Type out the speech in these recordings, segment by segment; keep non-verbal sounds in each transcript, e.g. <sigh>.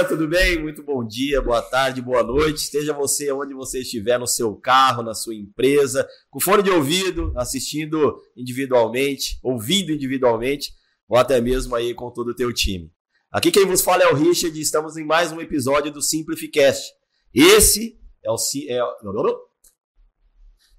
Galera, tudo bem? Muito bom dia, boa tarde, boa noite. Esteja você onde você estiver, no seu carro, na sua empresa, com fone de ouvido, assistindo individualmente, ouvindo individualmente, ou até mesmo aí com todo o teu time. Aqui quem vos fala é o Richard e estamos em mais um episódio do Simplificast. Esse é o... É,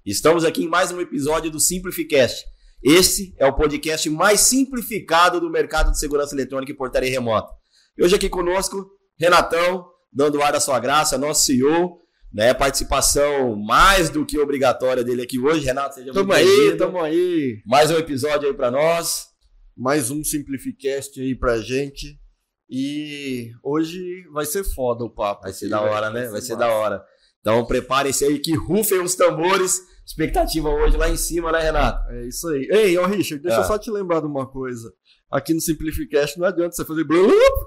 estamos aqui em mais um episódio do Simplificast. Esse é o podcast mais simplificado do mercado de segurança eletrônica e portaria remota. E hoje aqui conosco, Renatão, dando ar à sua graça, nosso CEO, né? Participação mais do que obrigatória dele aqui hoje. Renato, seja tamo muito aí, tamo aí. Mais um episódio aí para nós. Mais um Simplificast aí pra gente. E hoje vai ser foda o papo. Vai ser da hora, né? Vai ser da hora. Então preparem-se aí que rufem os tambores. Expectativa hoje lá em cima, né, Renato? É isso aí. Ei, ô Richard, deixa é. eu só te lembrar de uma coisa. Aqui no Simplificast não adianta você fazer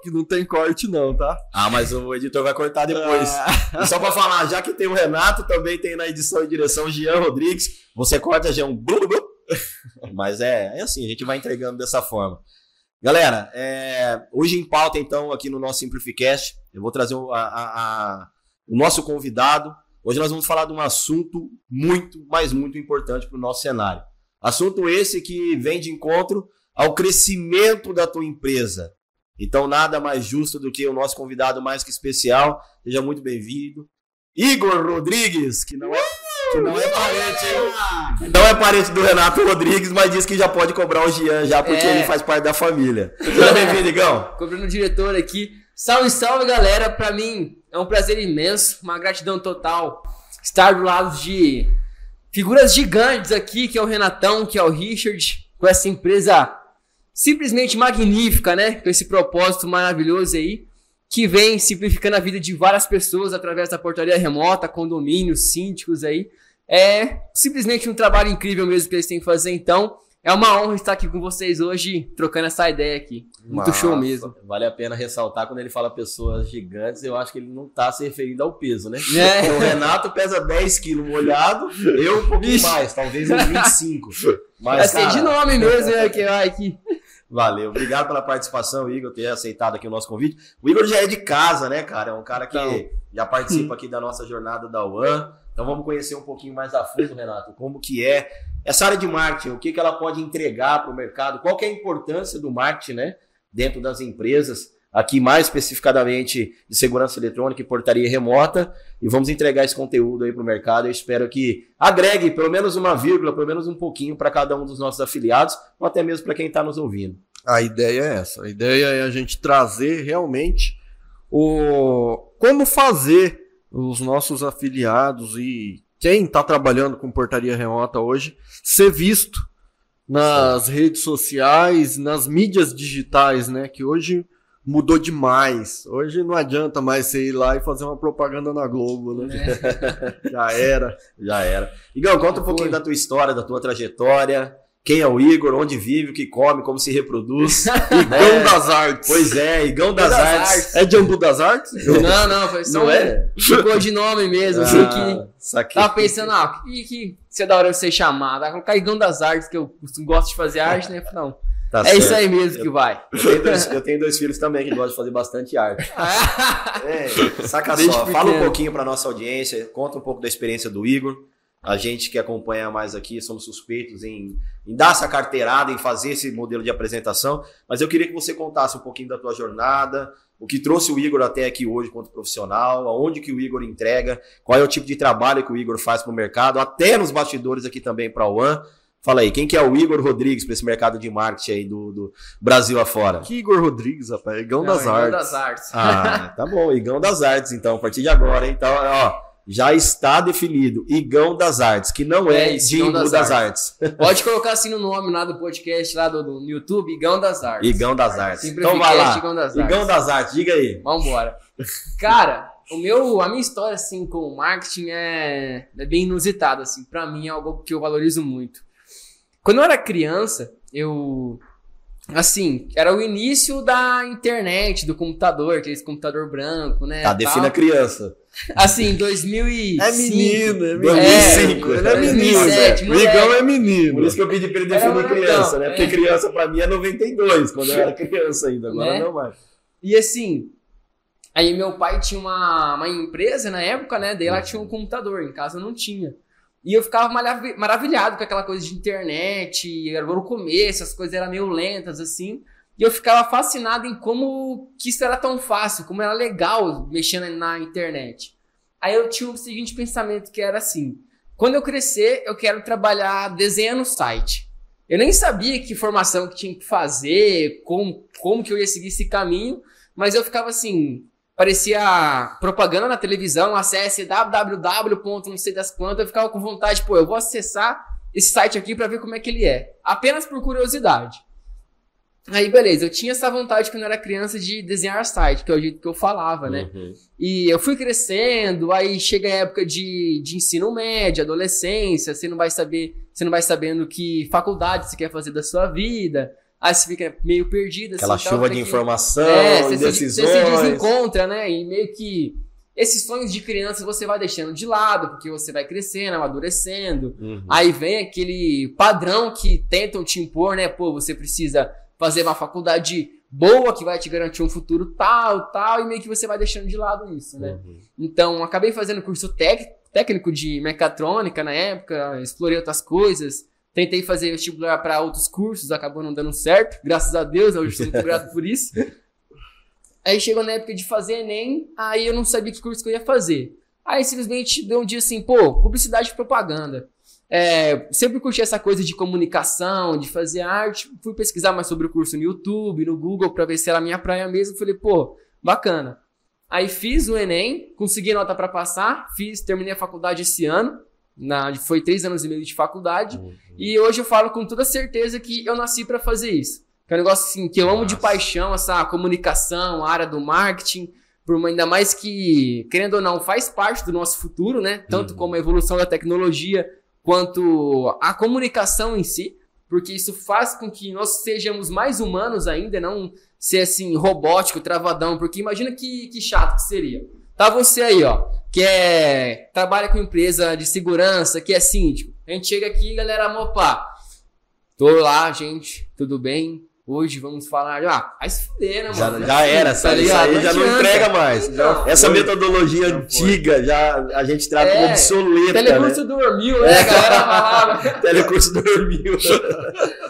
que não tem corte não, tá? Ah, mas o editor vai cortar depois. Ah. E só para falar, já que tem o Renato, também tem na edição e direção Jean Rodrigues. Você corta Jean Mas é, é assim, a gente vai entregando dessa forma. Galera, é, hoje em pauta então aqui no nosso Simplificast, eu vou trazer a, a, a, o nosso convidado. Hoje nós vamos falar de um assunto muito, mas muito importante para o nosso cenário. Assunto esse que vem de encontro ao crescimento da tua empresa. Então, nada mais justo do que o nosso convidado mais que especial. Seja muito bem-vindo. Igor Rodrigues, que não é, que não é parente, não é parente do Renato Rodrigues, mas diz que já pode cobrar o Gian já porque é. ele faz parte da família. Seja bem-vindo, Igão. Cobrando o diretor aqui. Salve, salve, galera. Para mim é um prazer imenso, uma gratidão total estar do lado de figuras gigantes aqui, que é o Renatão, que é o Richard, com essa empresa simplesmente magnífica, né? Com esse propósito maravilhoso aí, que vem simplificando a vida de várias pessoas através da portaria remota, condomínios, síndicos aí. É simplesmente um trabalho incrível mesmo que eles têm que fazer, então. É uma honra estar aqui com vocês hoje, trocando essa ideia aqui. Muito Nossa, show mesmo. Vale a pena ressaltar quando ele fala pessoas gigantes, eu acho que ele não está se referindo ao peso, né? É. <laughs> O Renato pesa 10 quilos molhado, eu um pouquinho Ixi. mais, talvez uns 25. Mas, é cara... de nome mesmo, né? Que vai aqui. Valeu. Obrigado pela participação, Igor, ter aceitado aqui o nosso convite. O Igor já é de casa, né, cara? É um cara que então, já participa aqui da nossa jornada da UAN. Então vamos conhecer um pouquinho mais a fundo, Renato, como que é essa área de marketing, o que, que ela pode entregar para o mercado, qual que é a importância do marketing, né, dentro das empresas aqui mais especificadamente de segurança eletrônica e portaria remota, e vamos entregar esse conteúdo aí para o mercado. Eu espero que agregue pelo menos uma vírgula, pelo menos um pouquinho para cada um dos nossos afiliados, ou até mesmo para quem está nos ouvindo. A ideia é essa. A ideia é a gente trazer realmente o como fazer os nossos afiliados e quem está trabalhando com portaria remota hoje ser visto nas redes sociais, nas mídias digitais, né? Que hoje mudou demais. Hoje não adianta mais você ir lá e fazer uma propaganda na Globo, né? É. Já era. Já era. Igão, conta um pouquinho da tua história, da tua trajetória. Quem é o Igor, onde vive, o que come, como se reproduz. Igão é. das Artes. Pois é, Igão das, das artes. artes. É de Ambu das Artes? Não, não, foi só não é? ficou de nome mesmo. Ah, assim, que saquei. tava pensando, ah, que, que você é da hora de ser chamado. Vai colocar Igão das Artes, que eu gosto de fazer arte, né? Não. Tá é certo. isso aí mesmo que vai. Eu <laughs> tenho, dois, eu tenho, dois, filhos também que gostam de fazer bastante arte. <laughs> é, saca Desde só, pequeno. fala um pouquinho para nossa audiência, conta um pouco da experiência do Igor. A gente que acompanha mais aqui somos suspeitos em, em, dar essa carteirada, em fazer esse modelo de apresentação. Mas eu queria que você contasse um pouquinho da tua jornada, o que trouxe o Igor até aqui hoje quanto profissional, aonde que o Igor entrega, qual é o tipo de trabalho que o Igor faz para o mercado, até nos bastidores aqui também para o One. Fala aí, quem que é o Igor Rodrigues para esse mercado de marketing aí do, do Brasil afora? Que Igor Rodrigues, rapaz? Igão Não, das Igão Artes. das Artes. Ah, tá bom, Igão das Artes, então, a partir de agora, hein? Então, ó, já está definido, Igão das Artes, que não é, é isso, das, das Artes. Artes. <laughs> Pode colocar assim no nome lá do podcast, lá do, do YouTube, Igão das Artes. Igão das Artes. Então vai lá, Igão das, Igão das Artes, diga aí. Vambora. Cara, o meu, a minha história, assim, com o marketing é, é bem inusitada, assim. Pra mim é algo que eu valorizo muito. Quando eu era criança, eu. Assim, era o início da internet, do computador, aquele computador branco, né? Tá, defina a criança. Assim, 2005. É menino, é menino. 2005. É, ele é menino. 2007, né? Migão é menino. Por isso que eu pedi pra ele definir criança, né? Porque é. criança pra mim é 92, quando eu era criança ainda, agora né? não mais. E assim, Aí meu pai tinha uma, uma empresa na época, né? Daí ela tinha um computador, em casa não tinha. E eu ficava maravilhado com aquela coisa de internet, era no começo, as coisas eram meio lentas, assim. E eu ficava fascinado em como que isso era tão fácil, como era legal mexendo na internet. Aí eu tinha o seguinte pensamento que era assim: quando eu crescer, eu quero trabalhar desenhando site. Eu nem sabia que formação que tinha que fazer, como, como que eu ia seguir esse caminho, mas eu ficava assim, parecia propaganda na televisão, acesse www. não sei das quantas, eu ficava com vontade, pô, eu vou acessar esse site aqui para ver como é que ele é, apenas por curiosidade. Aí, beleza, eu tinha essa vontade quando eu era criança de desenhar site, que é o jeito que eu falava, né? Uhum. E eu fui crescendo, aí chega a época de, de ensino médio, adolescência, você não vai saber, você não vai sabendo que faculdade você quer fazer da sua vida, aí você fica meio perdido. Assim, Aquela chuva de que, informação, é, você decisões. Se, você se desencontra, né? E meio que esses sonhos de criança você vai deixando de lado, porque você vai crescendo, amadurecendo. Uhum. Aí vem aquele padrão que tentam te impor, né? Pô, você precisa fazer uma faculdade boa que vai te garantir um futuro tal, tal, e meio que você vai deixando de lado isso, né? Uhum. Então, acabei fazendo curso técnico de mecatrônica na época, explorei outras coisas, tentei fazer vestibular para outros cursos, acabou não dando certo, graças a Deus, hoje estou muito grato por isso. <laughs> Aí chegou na época de fazer Enem, aí eu não sabia que curso que eu ia fazer. Aí simplesmente deu um dia assim, pô, publicidade e propaganda. É, sempre curti essa coisa de comunicação, de fazer arte. Fui pesquisar mais sobre o curso no YouTube, no Google, para ver se era a minha praia mesmo. Falei, pô, bacana. Aí fiz o Enem, consegui nota para passar, fiz, terminei a faculdade esse ano. Na, foi três anos e meio de faculdade. Uhum. E hoje eu falo com toda certeza que eu nasci para fazer isso. Que é um negócio assim, que eu Nossa. amo de paixão, essa comunicação, a área do marketing. Por ainda mais que, querendo ou não, faz parte do nosso futuro, né? Tanto uhum. como a evolução da tecnologia, quanto a comunicação em si, porque isso faz com que nós sejamos mais humanos ainda, não ser assim, robótico, travadão, porque imagina que, que chato que seria. Tá você aí, ó, que é, trabalha com empresa de segurança, que é síndico. A gente chega aqui, galera, mopa, tô lá, gente, tudo bem? Hoje vamos falar. Ah, vai se fuder, né, mano? Já, já era, tá sabe? Isso aí já não entrega mais. Não, Essa foi. metodologia já antiga já a gente trata é, como obsoleta. Telecurso né? dormiu, né? A galera <laughs> falava. telecurso dormiu. <laughs>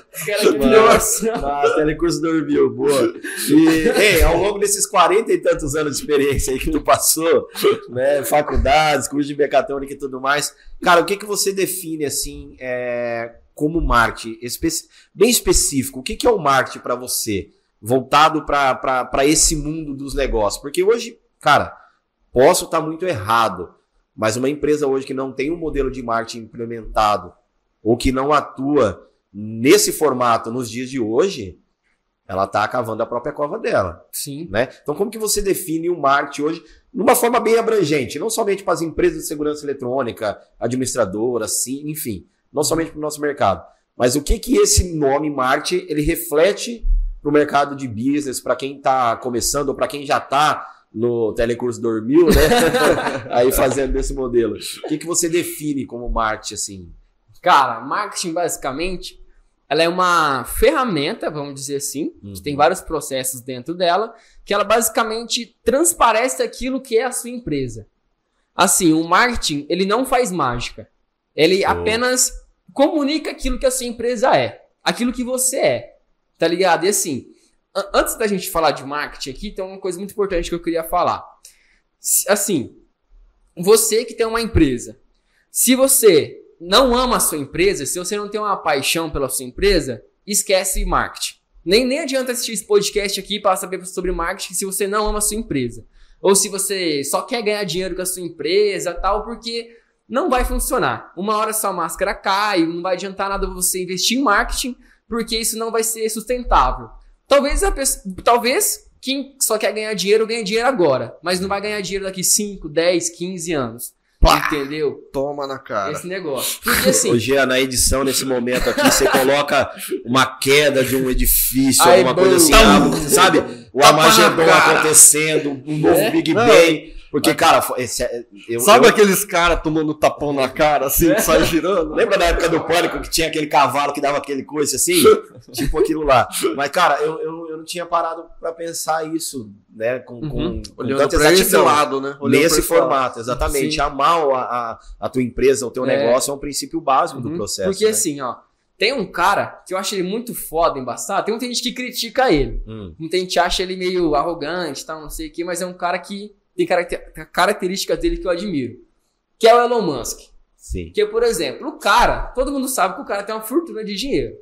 Mas, mas telecurso dormiu, boa. E, ei, ao longo desses 40 e tantos anos de experiência aí que tu passou, né? Faculdades, curso de mecatrônica e tudo mais. Cara, o que, que você define assim? É, como marketing espe bem específico. O que, que é o marketing para você, voltado para esse mundo dos negócios? Porque hoje, cara, posso estar tá muito errado, mas uma empresa hoje que não tem um modelo de marketing implementado ou que não atua nesse formato nos dias de hoje, ela está cavando a própria cova dela. Sim. Né? Então, como que você define o marketing hoje de uma forma bem abrangente, não somente para as empresas de segurança eletrônica, administradoras, sim, enfim não somente para o nosso mercado. Mas o que que esse nome marketing ele reflete para o mercado de business, para quem está começando ou para quem já está no telecurso dormiu, né? <laughs> Aí fazendo desse modelo. O que que você define como marketing assim? Cara, marketing basicamente ela é uma ferramenta, vamos dizer assim, uhum. que tem uhum. vários processos dentro dela, que ela basicamente transparece aquilo que é a sua empresa. Assim, o marketing, ele não faz mágica. Ele apenas comunica aquilo que a sua empresa é, aquilo que você é, tá ligado? E assim, antes da gente falar de marketing aqui, tem uma coisa muito importante que eu queria falar. Assim, você que tem uma empresa, se você não ama a sua empresa, se você não tem uma paixão pela sua empresa, esquece marketing. Nem, nem adianta assistir esse podcast aqui para saber sobre marketing se você não ama a sua empresa. Ou se você só quer ganhar dinheiro com a sua empresa tal, porque não vai funcionar. Uma hora sua máscara cai, não vai adiantar nada você investir em marketing, porque isso não vai ser sustentável. Talvez a pessoa, talvez quem só quer ganhar dinheiro ganhe dinheiro agora, mas não vai ganhar dinheiro daqui 5, 10, 15 anos. Pá, entendeu? Toma na cara. Esse negócio. <laughs> Porque assim. Ô, na edição, nesse momento aqui, você coloca uma queda de um edifício, Ai, alguma coisa assim, tá, sabe? O tá Armagedon acontecendo, um novo é? Big Bang. Porque, cara, esse, é, eu, Sabe eu... aqueles caras tomando tapão na cara, assim, que sai girando? Lembra da época do pânico que tinha aquele cavalo que dava aquele coisa assim? <laughs> tipo aquilo lá. Mas, cara, eu, eu, eu tinha parado para pensar isso, né? Com, Uhum. com, com Olhando tanta pra esse lado, né? Olhando Nesse lado. formato, exatamente. Sim. Amar a, a, a tua empresa, o teu É. negócio é um princípio básico do Uhum. processo. Porque né? assim, ó, tem um cara que eu acho ele muito foda, embaçado. Tem muita gente que critica ele. Hum, Muita gente acha ele meio arrogante, tal, não sei o quê, mas é um cara que tem caracter- características dele que eu admiro. Que é o Elon Musk. sim. Porque, por exemplo, o cara, todo mundo sabe que o cara tem uma fortuna de dinheiro.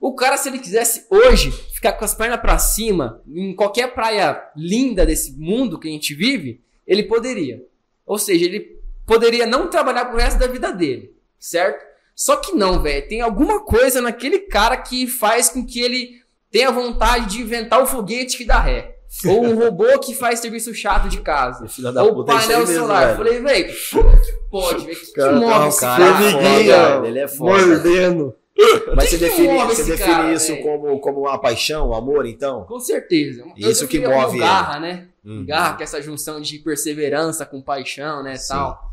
O cara, se ele quisesse hoje ficar com as pernas pra cima, em qualquer praia linda desse mundo que a gente vive, ele poderia. Ou seja, ele poderia não trabalhar pro resto da vida dele, certo? Só que não, velho. Tem alguma coisa naquele cara que faz com que ele tenha vontade de inventar o foguete que dá ré. Ou um robô que faz serviço chato de casa. Filha da Ou puta, é isso painel mesmo, solar. velho. Falei, velho, <laughs> que pode, velho? Que, que move esse cara, cara? é foda, ele é foda. Mordendo. Mas você que define, você define cara, isso como, como uma paixão, um amor, então? Com certeza. Isso Eu que defino como move ele. garra, né? Hum. Garra, que é essa junção de perseverança com paixão, né, Sim. tal.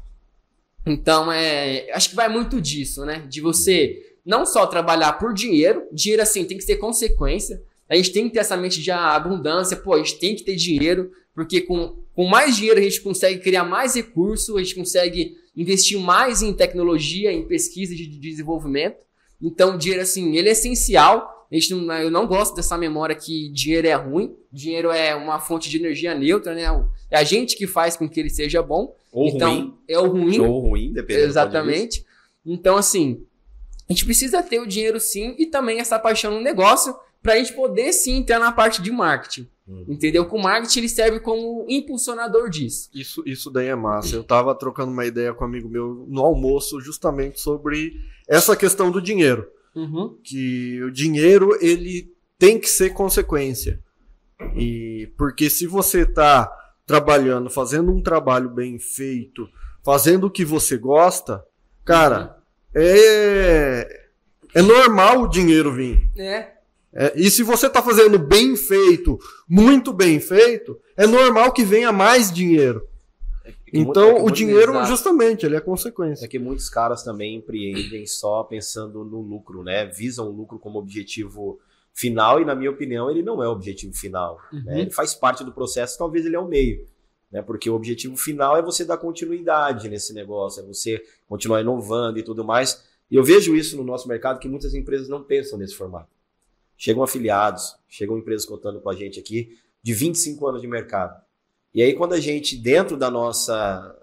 Então, é, acho que vai muito disso, né? De você não só trabalhar por dinheiro, dinheiro assim tem que ser consequência. A gente tem que ter essa mente de abundância, pô, a gente tem que ter dinheiro, porque com, com mais dinheiro a gente consegue criar mais recursos, a gente consegue investir mais em tecnologia, em pesquisa de de desenvolvimento. Então, o dinheiro, assim, ele é essencial. A gente não, eu não gosto dessa memória que dinheiro é ruim. Dinheiro é uma fonte de energia neutra, né? É a gente que faz com que ele seja bom. Ou então, ruim, é o ruim. ou ruim, dependendo. Exatamente. Então, assim, a gente precisa ter o dinheiro sim e também essa paixão no negócio para a gente poder sim entrar na parte de marketing. Hum. Entendeu? Que o marketing ele serve como impulsionador disso. Isso, isso daí é massa. Eu tava trocando uma ideia com um amigo meu no almoço justamente sobre essa questão do dinheiro. Uhum. Que o dinheiro, ele tem que ser consequência. E porque se você tá trabalhando, fazendo um trabalho bem feito, fazendo o que você gosta, cara, é é normal o dinheiro vir. É. É, e se você está fazendo bem feito, muito bem feito, é normal que venha mais dinheiro. é que Então, o muito dinheiro, exato. justamente, ele é consequência. É que muitos caras também empreendem só pensando no lucro, né? Visam o lucro como objetivo final e, na minha opinião, ele não é o objetivo final. Uhum. né? Ele faz parte do processo, talvez ele é o meio. Né? Porque o objetivo final é você dar continuidade nesse negócio, é você continuar inovando e tudo mais. E eu vejo isso no nosso mercado que muitas empresas não pensam nesse formato. Chegam afiliados, chegam empresas contando com a gente aqui de 25 anos de mercado. E aí, quando a gente, dentro da nossa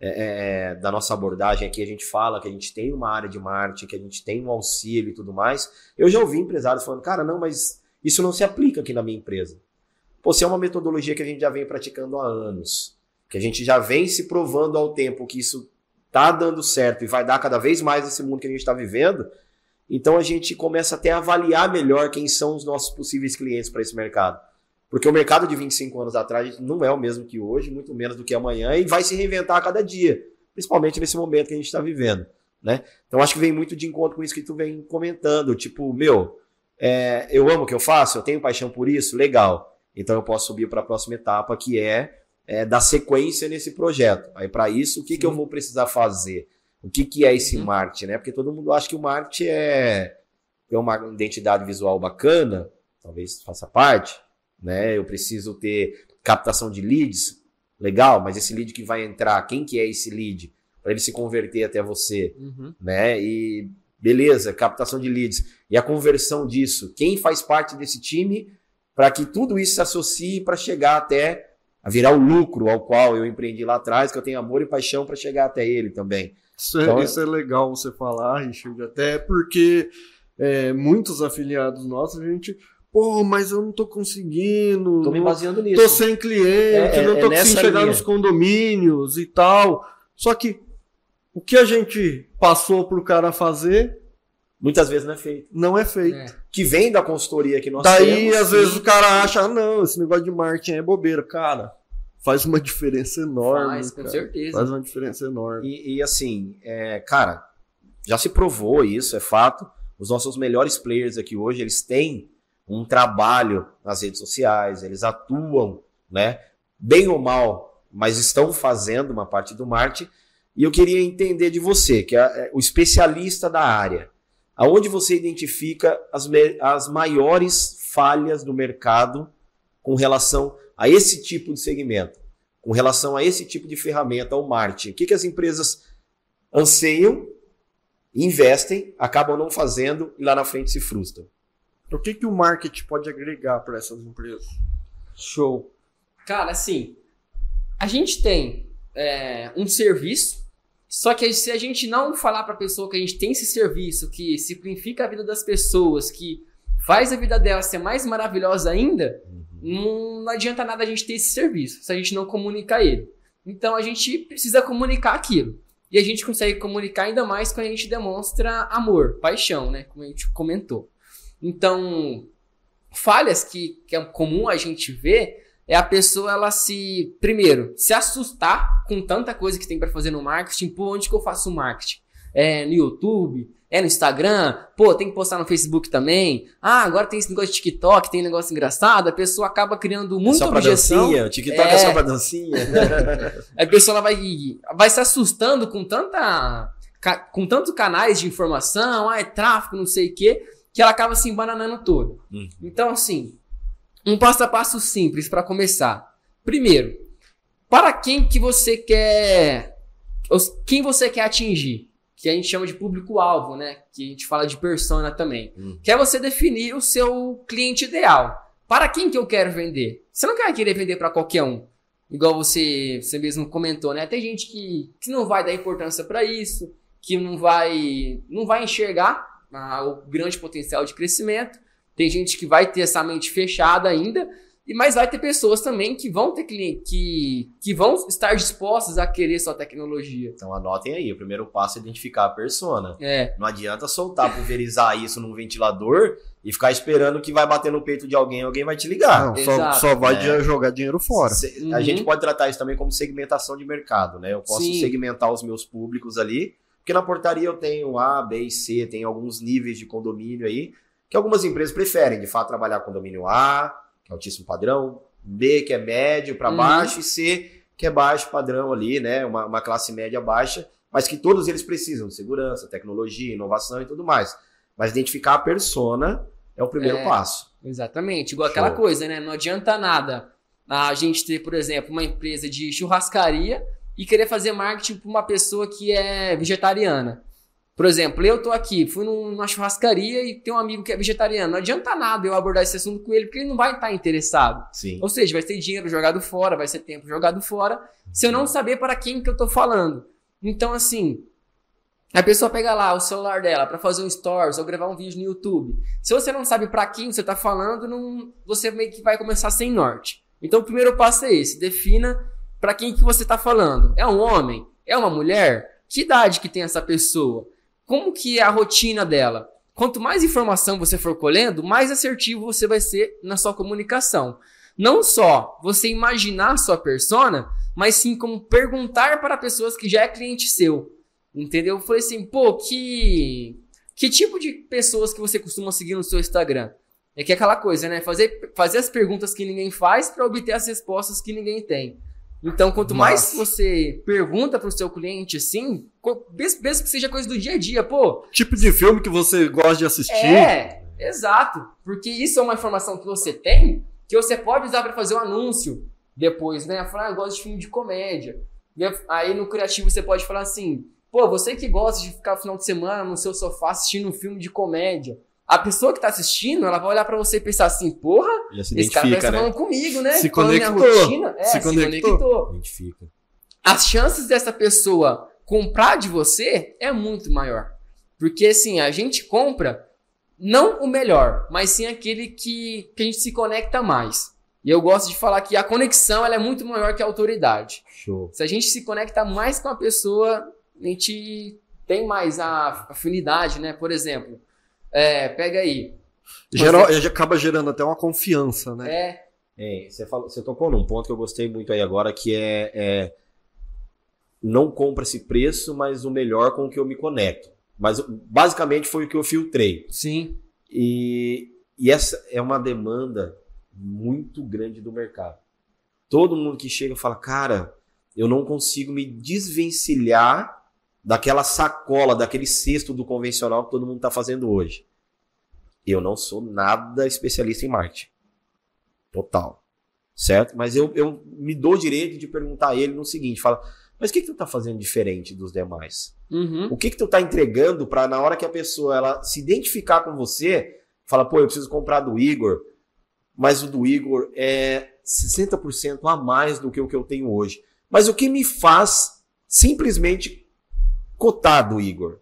é, é, da nossa abordagem aqui, a gente fala que a gente tem uma área de marketing, que a gente tem um auxílio e tudo mais. Eu já ouvi empresários falando, cara, não, mas isso não se aplica aqui na minha empresa. Pô, se é uma metodologia que a gente já vem praticando há anos, que a gente já vem se provando ao tempo que isso tá dando certo e vai dar cada vez mais nesse mundo que a gente está vivendo, então a gente começa até a avaliar melhor quem são os nossos possíveis clientes para esse mercado. Porque o mercado de 25 anos atrás não é o mesmo que hoje, muito menos do que amanhã, e vai se reinventar a cada dia, principalmente nesse momento que a gente está vivendo. Né? Então acho que vem muito de encontro com isso que tu vem comentando. Tipo, meu, é, eu amo o que eu faço, eu tenho paixão por isso, legal. Então eu posso subir para a próxima etapa, que é, é dar sequência nesse projeto. Aí para isso, o que, que eu vou precisar fazer? O que, que é esse Uhum. marketing? Né? Porque todo mundo acha que o marketing é ter uma identidade visual bacana, talvez faça parte, né? Eu preciso ter captação de leads, legal, mas esse lead que vai entrar, quem que é esse lead? Para ele se converter até você, Uhum. né? E beleza, captação de leads. E a conversão disso, quem faz parte desse time para que tudo isso se associe para chegar até a virar o lucro ao qual eu empreendi lá atrás, que eu tenho amor e paixão para chegar até ele também. Isso é, Então, isso é legal você falar, Richard, até porque é, muitos afiliados nossos, a gente, pô, mas eu não tô conseguindo, Tô me baseando nisso. tô sem cliente, É, é, não é tô nessa conseguindo chegar linha. nos condomínios e tal. Só que o que a gente passou pro cara fazer Muitas vezes não é feito. não é feito. É. Que vem da consultoria que nós Daí, temos. às sim. vezes, o cara acha, ah, não, esse negócio de marketing é bobeira. Cara, faz uma diferença enorme. Faz, com cara. certeza. Faz uma diferença enorme. E, e, assim, é, cara, já se provou isso, é fato. Os nossos melhores players aqui hoje, eles têm um trabalho nas redes sociais, eles atuam, né? Bem ou mal, mas estão fazendo uma parte do marketing. E eu queria entender de você, que é é o especialista da área. aonde você identifica as, as maiores falhas do mercado com relação a esse tipo de segmento, com relação a esse tipo de ferramenta, ao marketing. O que, que as empresas anseiam, investem, acabam não fazendo e lá na frente se frustram. O que, que o marketing pode agregar para essas empresas? Show. Cara, assim, a gente tem é, um serviço, só que se a gente não falar para a pessoa que a gente tem esse serviço, que simplifica a vida das pessoas, que faz a vida dela ser mais maravilhosa ainda, uhum. Não, adianta nada a gente ter esse serviço, se a gente não comunicar ele. Então a gente precisa comunicar aquilo. E a gente consegue comunicar ainda mais quando a gente demonstra amor, paixão, né? Como a gente comentou. Então, falhas que, que é comum a gente ver é a pessoa ela se primeiro se assustar com tanta coisa que tem para fazer no marketing pô onde que eu faço marketing é no YouTube é no Instagram? Pô tem que postar no Facebook também? Ah agora tem esse negócio de TikTok tem um negócio engraçado. A pessoa acaba criando muita é só objeção. dancinha, o TikTok é, é só para dancinha? A pessoa vai vai se assustando com tanta com tantos canais de informação. Ah é tráfico não sei o que que ela acaba se embananando toda uhum. então assim um passo a passo simples para começar. Primeiro, para quem que você quer, quem você quer atingir, que a gente chama de público-alvo, né? Que a gente fala de persona também. Hum. Que é você definir o seu cliente ideal. Para quem que eu quero vender? Você não quer querer vender para qualquer um. Igual você, você mesmo comentou, né? Tem gente que, que não vai dar importância para isso, que não vai, não vai enxergar ah, o grande potencial de crescimento. Tem gente que vai ter essa mente fechada ainda, mas vai ter pessoas também que vão ter cliente, que, que vão estar dispostas a querer sua tecnologia. Então anotem aí, o primeiro passo é identificar a persona. É. Não adianta soltar, pulverizar <laughs> isso num ventilador e ficar esperando que vai bater no peito de alguém, alguém vai te ligar. Não, só, só, vai é. jogar dinheiro fora. Uhum. A gente pode tratar isso também como segmentação de mercado, né? Eu posso Sim. segmentar os meus públicos ali, porque na portaria eu tenho A, B e C, tem alguns níveis de condomínio aí que algumas empresas preferem, de fato, trabalhar com domínio A, é altíssimo padrão, B, que é médio para uhum. baixo, e C, que é baixo padrão ali, né? Uma, uma classe média baixa, mas que todos eles precisam de segurança, tecnologia, inovação e tudo mais. Mas identificar a persona é o primeiro é, passo. Exatamente. Igual Show. aquela coisa, né? Não adianta nada a gente ter, por exemplo, uma empresa de churrascaria e querer fazer marketing para uma pessoa que é vegetariana. Por exemplo, eu tô aqui, fui numa churrascaria e tem um amigo que é vegetariano. Não adianta nada eu abordar esse assunto com ele, porque ele não vai estar interessado. Sim. Ou seja, vai ser dinheiro jogado fora, vai ser tempo jogado fora, se eu não saber para quem que eu tô falando. Então, assim, a pessoa pega lá o celular dela para fazer um stories ou gravar um vídeo no YouTube. Se você não sabe para quem você tá falando, não, você meio que vai começar sem norte. Então, o primeiro passo é esse: defina para quem que você tá falando. É um homem? É uma mulher? Que idade que tem essa pessoa? Como que é a rotina dela. Quanto mais informação você for colhendo, mais assertivo você vai ser na sua comunicação. Não só você imaginar a sua persona, mas sim como perguntar para pessoas que já é cliente seu. Entendeu? Eu falei assim, pô, que que tipo de pessoas que você costuma seguir no seu Instagram? É que é aquela coisa, né? Fazer, fazer as perguntas que ninguém faz para obter as respostas que ninguém tem. Então, quanto mais você pergunta pro seu cliente assim, mesmo que seja coisa do dia a dia, pô. Tipo de filme que você gosta de assistir. É, exato. Porque isso é uma informação que você tem que você pode usar para fazer um anúncio depois, né? Falar, ah, eu gosto de filme de comédia. Aí no criativo você pode falar assim, pô, você que gosta de ficar no final de semana no seu sofá assistindo um filme de comédia a pessoa que tá assistindo, ela vai olhar para você e pensar assim, porra, esse cara tá né? falando comigo, né? Se conectou. Rotina, é, se, se conectou. conectou. Identifica. As chances dessa pessoa comprar de você é muito maior. Porque assim, a gente compra não o melhor, mas sim aquele que, que a gente se conecta mais. E eu gosto de falar que a conexão ela é muito maior que a autoridade. Show. Se a gente se conecta mais com a pessoa, a gente tem mais a afinidade, né? Por exemplo, é, pega aí. Geral, você... acaba gerando até uma confiança, né? É. é você, falou, você tocou num ponto que eu gostei muito aí agora, que é, é não compra esse preço, mas o melhor com o que eu me conecto. Mas basicamente foi o que eu filtrei. Sim. E, e essa é uma demanda muito grande do mercado. Todo mundo que chega fala, cara, eu não consigo me desvencilhar daquela sacola, daquele cesto do convencional que todo mundo está fazendo hoje. Eu não sou nada especialista em marketing. Total. Certo? Mas eu, eu me dou o direito de perguntar a ele no seguinte: fala, mas o que, que tu está fazendo diferente dos demais? Uhum. O que, que tu está entregando para na hora que a pessoa ela se identificar com você, fala, pô, eu preciso comprar do Igor, mas o do Igor é 60% a mais do que o que eu tenho hoje. Mas o que me faz simplesmente cotar do Igor?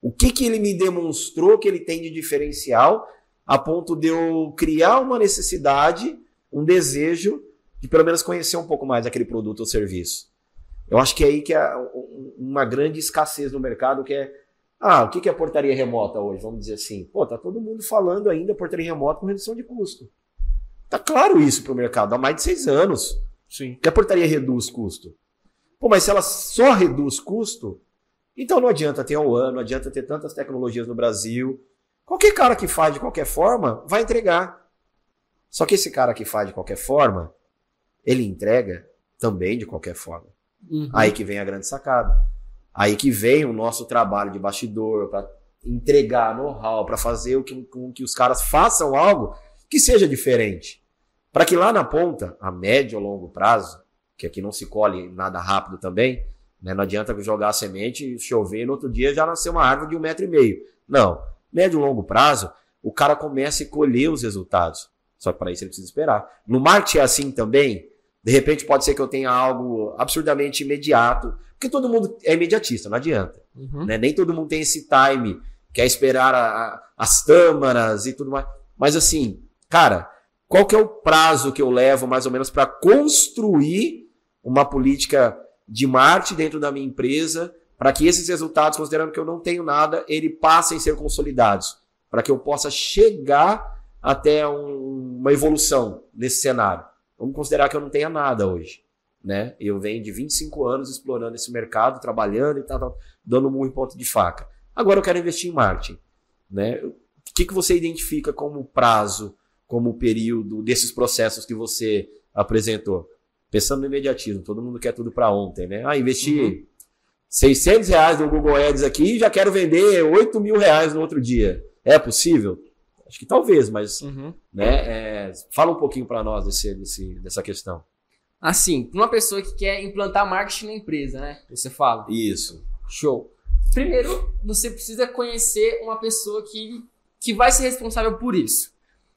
O que, que ele me demonstrou que ele tem de diferencial a ponto de eu criar uma necessidade, um desejo de pelo menos conhecer um pouco mais aquele produto ou serviço? Eu acho que é aí que é uma grande escassez no mercado, que é ah, o que é portaria remota hoje? Vamos dizer assim. Pô, tá todo mundo falando ainda portaria remota com redução de custo. Tá claro isso para o mercado há mais de seis anos. Sim. Que a portaria reduz custo. Pô, mas se ela só reduz custo, então não adianta ter um ano, não adianta ter tantas tecnologias no Brasil. Qualquer cara que faz de qualquer forma vai entregar. Só que esse cara que faz de qualquer forma, ele entrega também de qualquer forma. Uhum. Aí que vem a grande sacada. Aí que vem o nosso trabalho de bastidor para entregar know-how, para fazer o que, com que os caras façam algo que seja diferente. Para que lá na ponta, a médio ou longo prazo, que aqui não se colhe nada rápido também, né? não adianta jogar a semente, chover e no outro dia já nasceu uma árvore de um metro e meio. Não. Médio e longo prazo, o cara começa a colher os resultados. Só que para isso ele precisa esperar. No marketing é assim também. De repente pode ser que eu tenha algo absurdamente imediato, porque todo mundo é imediatista, não adianta. Uhum. Né? Nem todo mundo tem esse time, quer esperar a, a, as tâmaras e tudo mais. Mas assim, cara, qual que é o prazo que eu levo mais ou menos para construir uma política de marketing dentro da minha empresa para que esses resultados, considerando que eu não tenho nada, ele passem a ser consolidados, para que eu possa chegar até um, uma evolução nesse cenário. Vamos considerar que eu não tenha nada hoje. Né? Eu venho de 25 anos explorando esse mercado, trabalhando e tal, tal dando um ponto de faca. Agora eu quero investir em marketing. Né? O que, que você identifica como prazo, como período desses processos que você apresentou? Pensando no imediatismo, todo mundo quer tudo para ontem. Né? Ah, investir uhum. 600 reais no Google Ads aqui e já quero vender 8 mil reais no outro dia. É possível? Acho que talvez, mas Uhum. né, é, fala um pouquinho para nós desse, desse- dessa questão. Assim, pra uma pessoa que quer implantar marketing na empresa, né? Você fala. Isso. Show. Primeiro, você precisa conhecer uma pessoa que, que vai ser responsável por isso.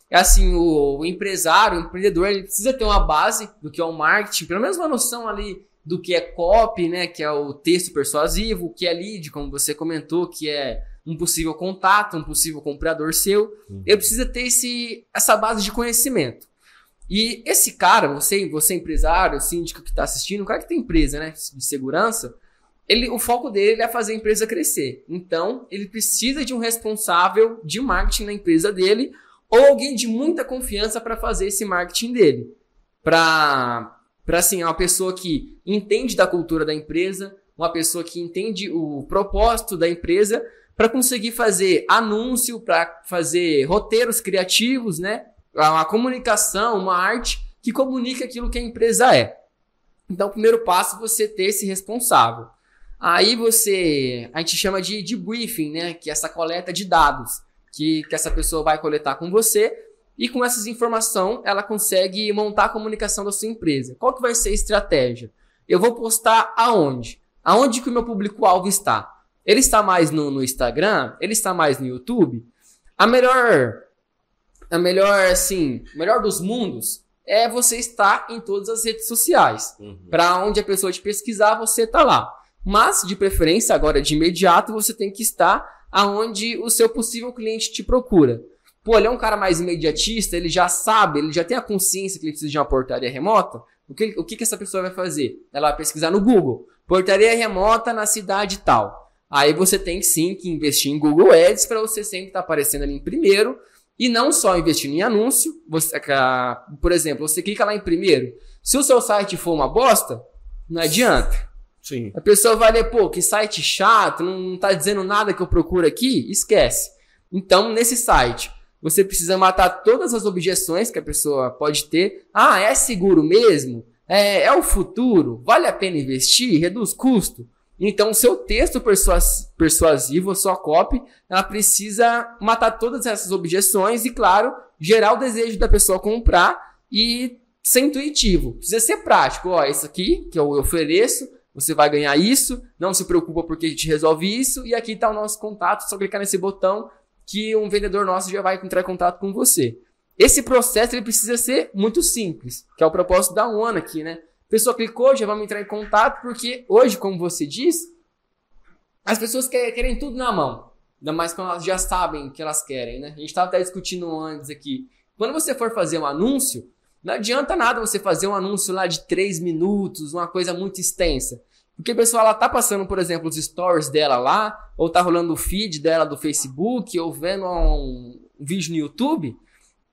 É assim, o, o empresário, o empreendedor, ele precisa ter uma base do que é o marketing, pelo menos uma noção ali do que é copy, né? Que é o texto persuasivo, o que é lead, como você comentou, que é um possível contato, um possível comprador seu. Uhum. Ele precisa ter esse, essa base de conhecimento. E esse cara, você, você empresário, síndico que está assistindo, o cara que tem empresa, né, de segurança, ele, o foco dele é fazer a empresa crescer. Então, ele precisa de um responsável de marketing na empresa dele ou alguém de muita confiança para fazer esse marketing dele. Para para assim, uma pessoa que entende da cultura da empresa, uma pessoa que entende o propósito da empresa para conseguir fazer anúncio, para fazer roteiros criativos, né? Uma comunicação, uma arte que comunica aquilo que a empresa é. Então, o primeiro passo é você ter esse responsável. Aí você, a gente chama de, de briefing, né? Que é essa coleta de dados que, que essa pessoa vai coletar com você e com essas informações ela consegue montar a comunicação da sua empresa. Qual que vai ser a estratégia? Eu vou postar aonde? Aonde que o meu público-alvo está? Ele está mais no, no Instagram? Ele está mais no YouTube? A melhor, a melhor, assim, melhor dos mundos é você estar em todas as redes sociais. Uhum. Para onde a pessoa te pesquisar, você está lá. Mas, de preferência, agora de imediato, você tem que estar aonde o seu possível cliente te procura. Pô, ele é um cara mais imediatista, ele já sabe, ele já tem a consciência que ele precisa de uma portaria remota. O que, o que, que essa pessoa vai fazer? Ela vai pesquisar no Google. Portaria remota na cidade tal. Aí você tem sim que investir em Google Ads para você sempre estar aparecendo ali em primeiro. E não só investindo em anúncio. Você, ah, por exemplo, você clica lá em primeiro. Se o seu site for uma bosta, não adianta. Sim. A pessoa vai ler, pô, que site chato, não tá dizendo nada que eu procuro aqui, esquece. Então, nesse site, você precisa matar todas as objeções que a pessoa pode ter. Ah, é seguro mesmo? É, é o futuro? Vale a pena investir? Reduz custo? Então, seu texto persuasivo, a sua copy, ela precisa matar todas essas objeções e, claro, gerar o desejo da pessoa comprar e ser intuitivo. Precisa ser prático. Ó, isso aqui que eu ofereço, você vai ganhar isso, não se preocupa porque a gente resolve isso, e aqui está o nosso contato, só clicar nesse botão que um vendedor nosso já vai entrar em contato com você. Esse processo ele precisa ser muito simples, que é o propósito da One aqui, né? Pessoa clicou, já vamos entrar em contato, porque hoje, como você diz, as pessoas querem tudo na mão. Ainda mais quando elas já sabem o que elas querem, né? A gente estava até discutindo antes aqui. Quando você for fazer um anúncio, não adianta nada você fazer um anúncio lá de 3 minutos, uma coisa muito extensa. Porque a pessoa ela tá passando, por exemplo, os stories dela lá, ou tá rolando o feed dela do Facebook, ou vendo um, vídeo no YouTube,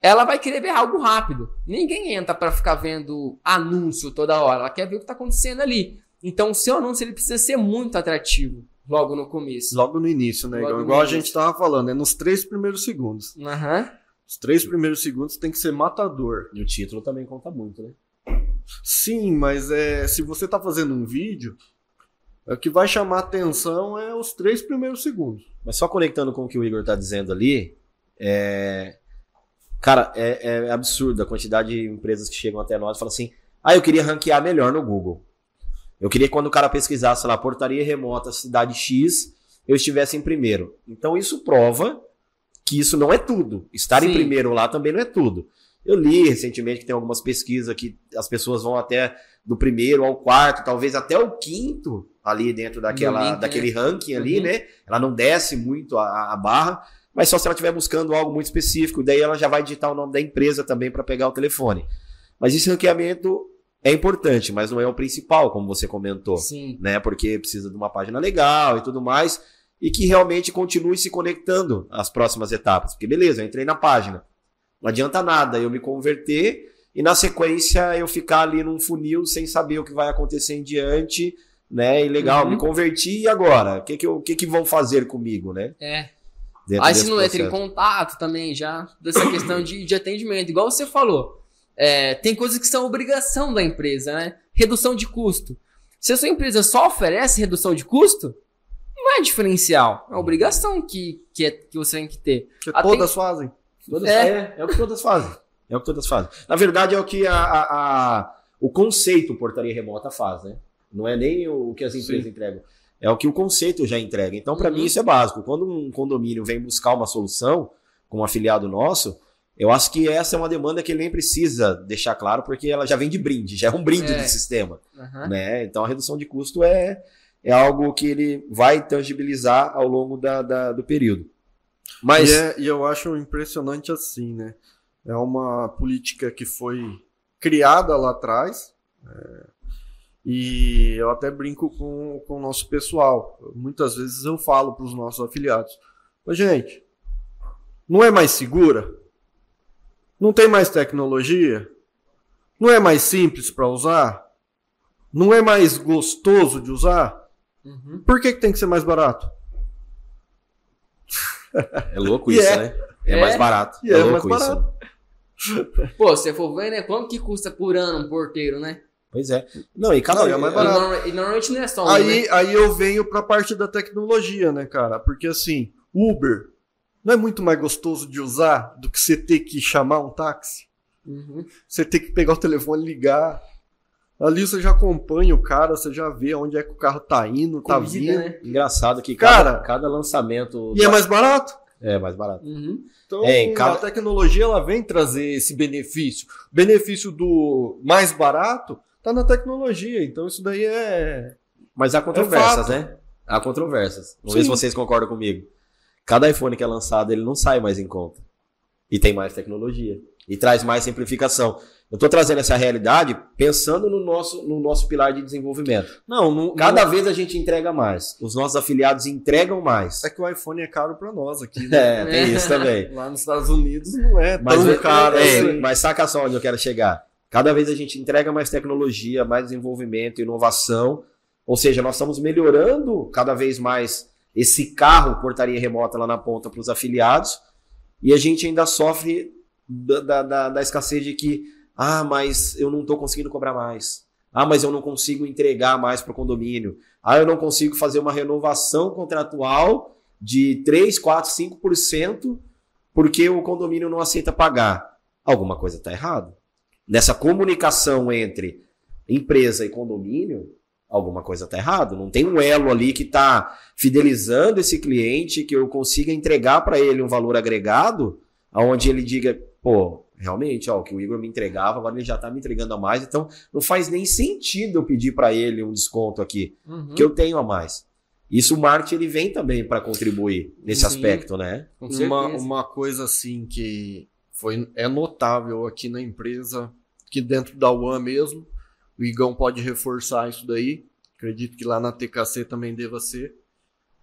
ela vai querer ver algo rápido. Ninguém entra para ficar vendo anúncio toda hora, ela quer ver o que está acontecendo ali. Então, o seu anúncio ele precisa ser muito atrativo logo no começo. Logo no início, né? Logo Igual a gente tava falando, é nos três primeiros segundos. Uhum. Os três primeiros segundos tem que ser matador. E o título também conta muito, né? Sim, mas é, se você tá fazendo um vídeo, o que vai chamar atenção é os três primeiros segundos. Mas só conectando com o que o Igor tá dizendo ali, é, Cara, é, é absurdo a quantidade de empresas que chegam até nós e falam assim: ah, eu queria ranquear melhor no Google. Eu queria que quando o cara pesquisasse lá, portaria remota, cidade X, eu estivesse em primeiro. Então isso prova que isso não é tudo. Estar Sim. em primeiro lá também não é tudo. Eu li recentemente que tem algumas pesquisas que as pessoas vão até do primeiro ao quarto, talvez até o quinto ali dentro daquela, link, daquele né? ranking ali, uhum. né? Ela não desce muito a, a barra mas só se ela estiver buscando algo muito específico, daí ela já vai digitar o nome da empresa também para pegar o telefone. Mas esse ranqueamento é importante, mas não é o principal, como você comentou. Sim. Né? Porque precisa de uma página legal e tudo mais, e que realmente continue se conectando às próximas etapas. Porque beleza, eu entrei na página. Não adianta nada eu me converter e na sequência eu ficar ali num funil sem saber o que vai acontecer em diante, né? E legal, uhum. me converti e agora? O que que, eu, que que vão fazer comigo, né? É. Aí se não entra em contato também, já, dessa questão de, de atendimento. Igual você falou, é, tem coisas que são obrigação da empresa, né? Redução de custo. Se a sua empresa só oferece redução de custo, não é diferencial. É obrigação que, que, é, que você tem que ter. Que todas fazem. Todas, é. é. É, o que todas fazem. É o que todas fazem. Na verdade, é o que a, a, a o conceito portaria remota faz, né? Não é nem o que as empresas Sim. entregam é o que o conceito já entrega. Então, para uhum. mim, isso é básico. Quando um condomínio vem buscar uma solução com um afiliado nosso, eu acho que essa é uma demanda que ele nem precisa deixar claro, porque ela já vem de brinde, já é um brinde é. do sistema. Uhum. Né? Então, a redução de custo é, é algo que ele vai tangibilizar ao longo da, da do período. Mas... E, é, e eu acho impressionante assim, né? É uma política que foi criada lá atrás, é, e eu até brinco com, com o nosso pessoal. Muitas vezes eu falo para os nossos afiliados: Mas, gente, não é mais segura? Não tem mais tecnologia? Não é mais simples para usar? Não é mais gostoso de usar? Uhum. Por que, que tem que ser mais barato? É louco <laughs> isso, é. né? É, é, mais barato. é, é louco mais barato. isso. Pô, se for ver, né? Quanto que custa por ano um porteiro, né? Pois é. Não, e cada vez é mais barato. E normalmente não é só um, aí, né? aí eu venho pra parte da tecnologia, né, cara? Porque assim, Uber não é muito mais gostoso de usar do que você ter que chamar um táxi? Uhum. Você ter que pegar o telefone e ligar. Ali você já acompanha o cara, você já vê onde é que o carro tá indo, tá vindo. Né? Engraçado que cara, cada, cada lançamento. E é mais barato? É, mais barato. Uhum. Então, é, cada... a tecnologia ela vem trazer esse benefício. Benefício do mais barato tá na tecnologia. Então isso daí é. Mas há controvérsias, é né? Há controvérsias. Vamos ver se vocês concordam comigo. Cada iPhone que é lançado, ele não sai mais em conta. E tem mais tecnologia. E traz mais simplificação. Eu estou trazendo essa realidade pensando no nosso, no nosso pilar de desenvolvimento. Não, no, cada no... vez a gente entrega mais. Os nossos afiliados entregam mais. É que o iPhone é caro para nós aqui. Né? <laughs> É, tem isso também. <laughs> Lá nos Estados Unidos não é mas, tão caro. É, assim. Mas saca só onde eu quero chegar. Cada vez a gente entrega mais tecnologia, mais desenvolvimento, inovação. Ou seja, nós estamos melhorando cada vez mais esse carro portaria remota lá na ponta para os afiliados. E a gente ainda sofre da, da, da, da escassez de que, ah, mas eu não estou conseguindo cobrar mais. Ah, mas eu não consigo entregar mais para o condomínio. Ah, eu não consigo fazer uma renovação contratual de 3, 4, 5% porque o condomínio não aceita pagar. Alguma coisa está errada. Nessa comunicação entre empresa e condomínio, alguma coisa está errada. Não tem um elo ali que está fidelizando esse cliente, que eu consiga entregar para ele um valor agregado, aonde ele diga, pô, realmente, ó, o que o Igor me entregava, agora ele já está me entregando a mais, então não faz nem sentido eu pedir para ele um desconto aqui, uhum. que eu tenho a mais. Isso o marketing ele vem também para contribuir nesse Sim, aspecto, né? Uma, uma coisa assim que foi é notável aqui na empresa, que dentro da UAM mesmo, o Igão pode reforçar isso daí. Acredito que lá na TKC também deva ser.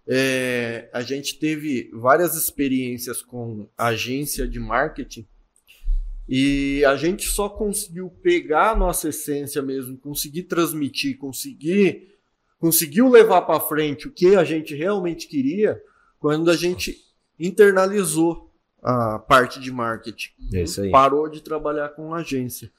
É, a gente teve várias experiências com agência de marketing e a gente só conseguiu pegar a nossa essência mesmo, conseguir transmitir, conseguir conseguiu levar para frente o que a gente realmente queria quando a gente internalizou a parte de marketing. É isso aí. Parou de trabalhar com agência.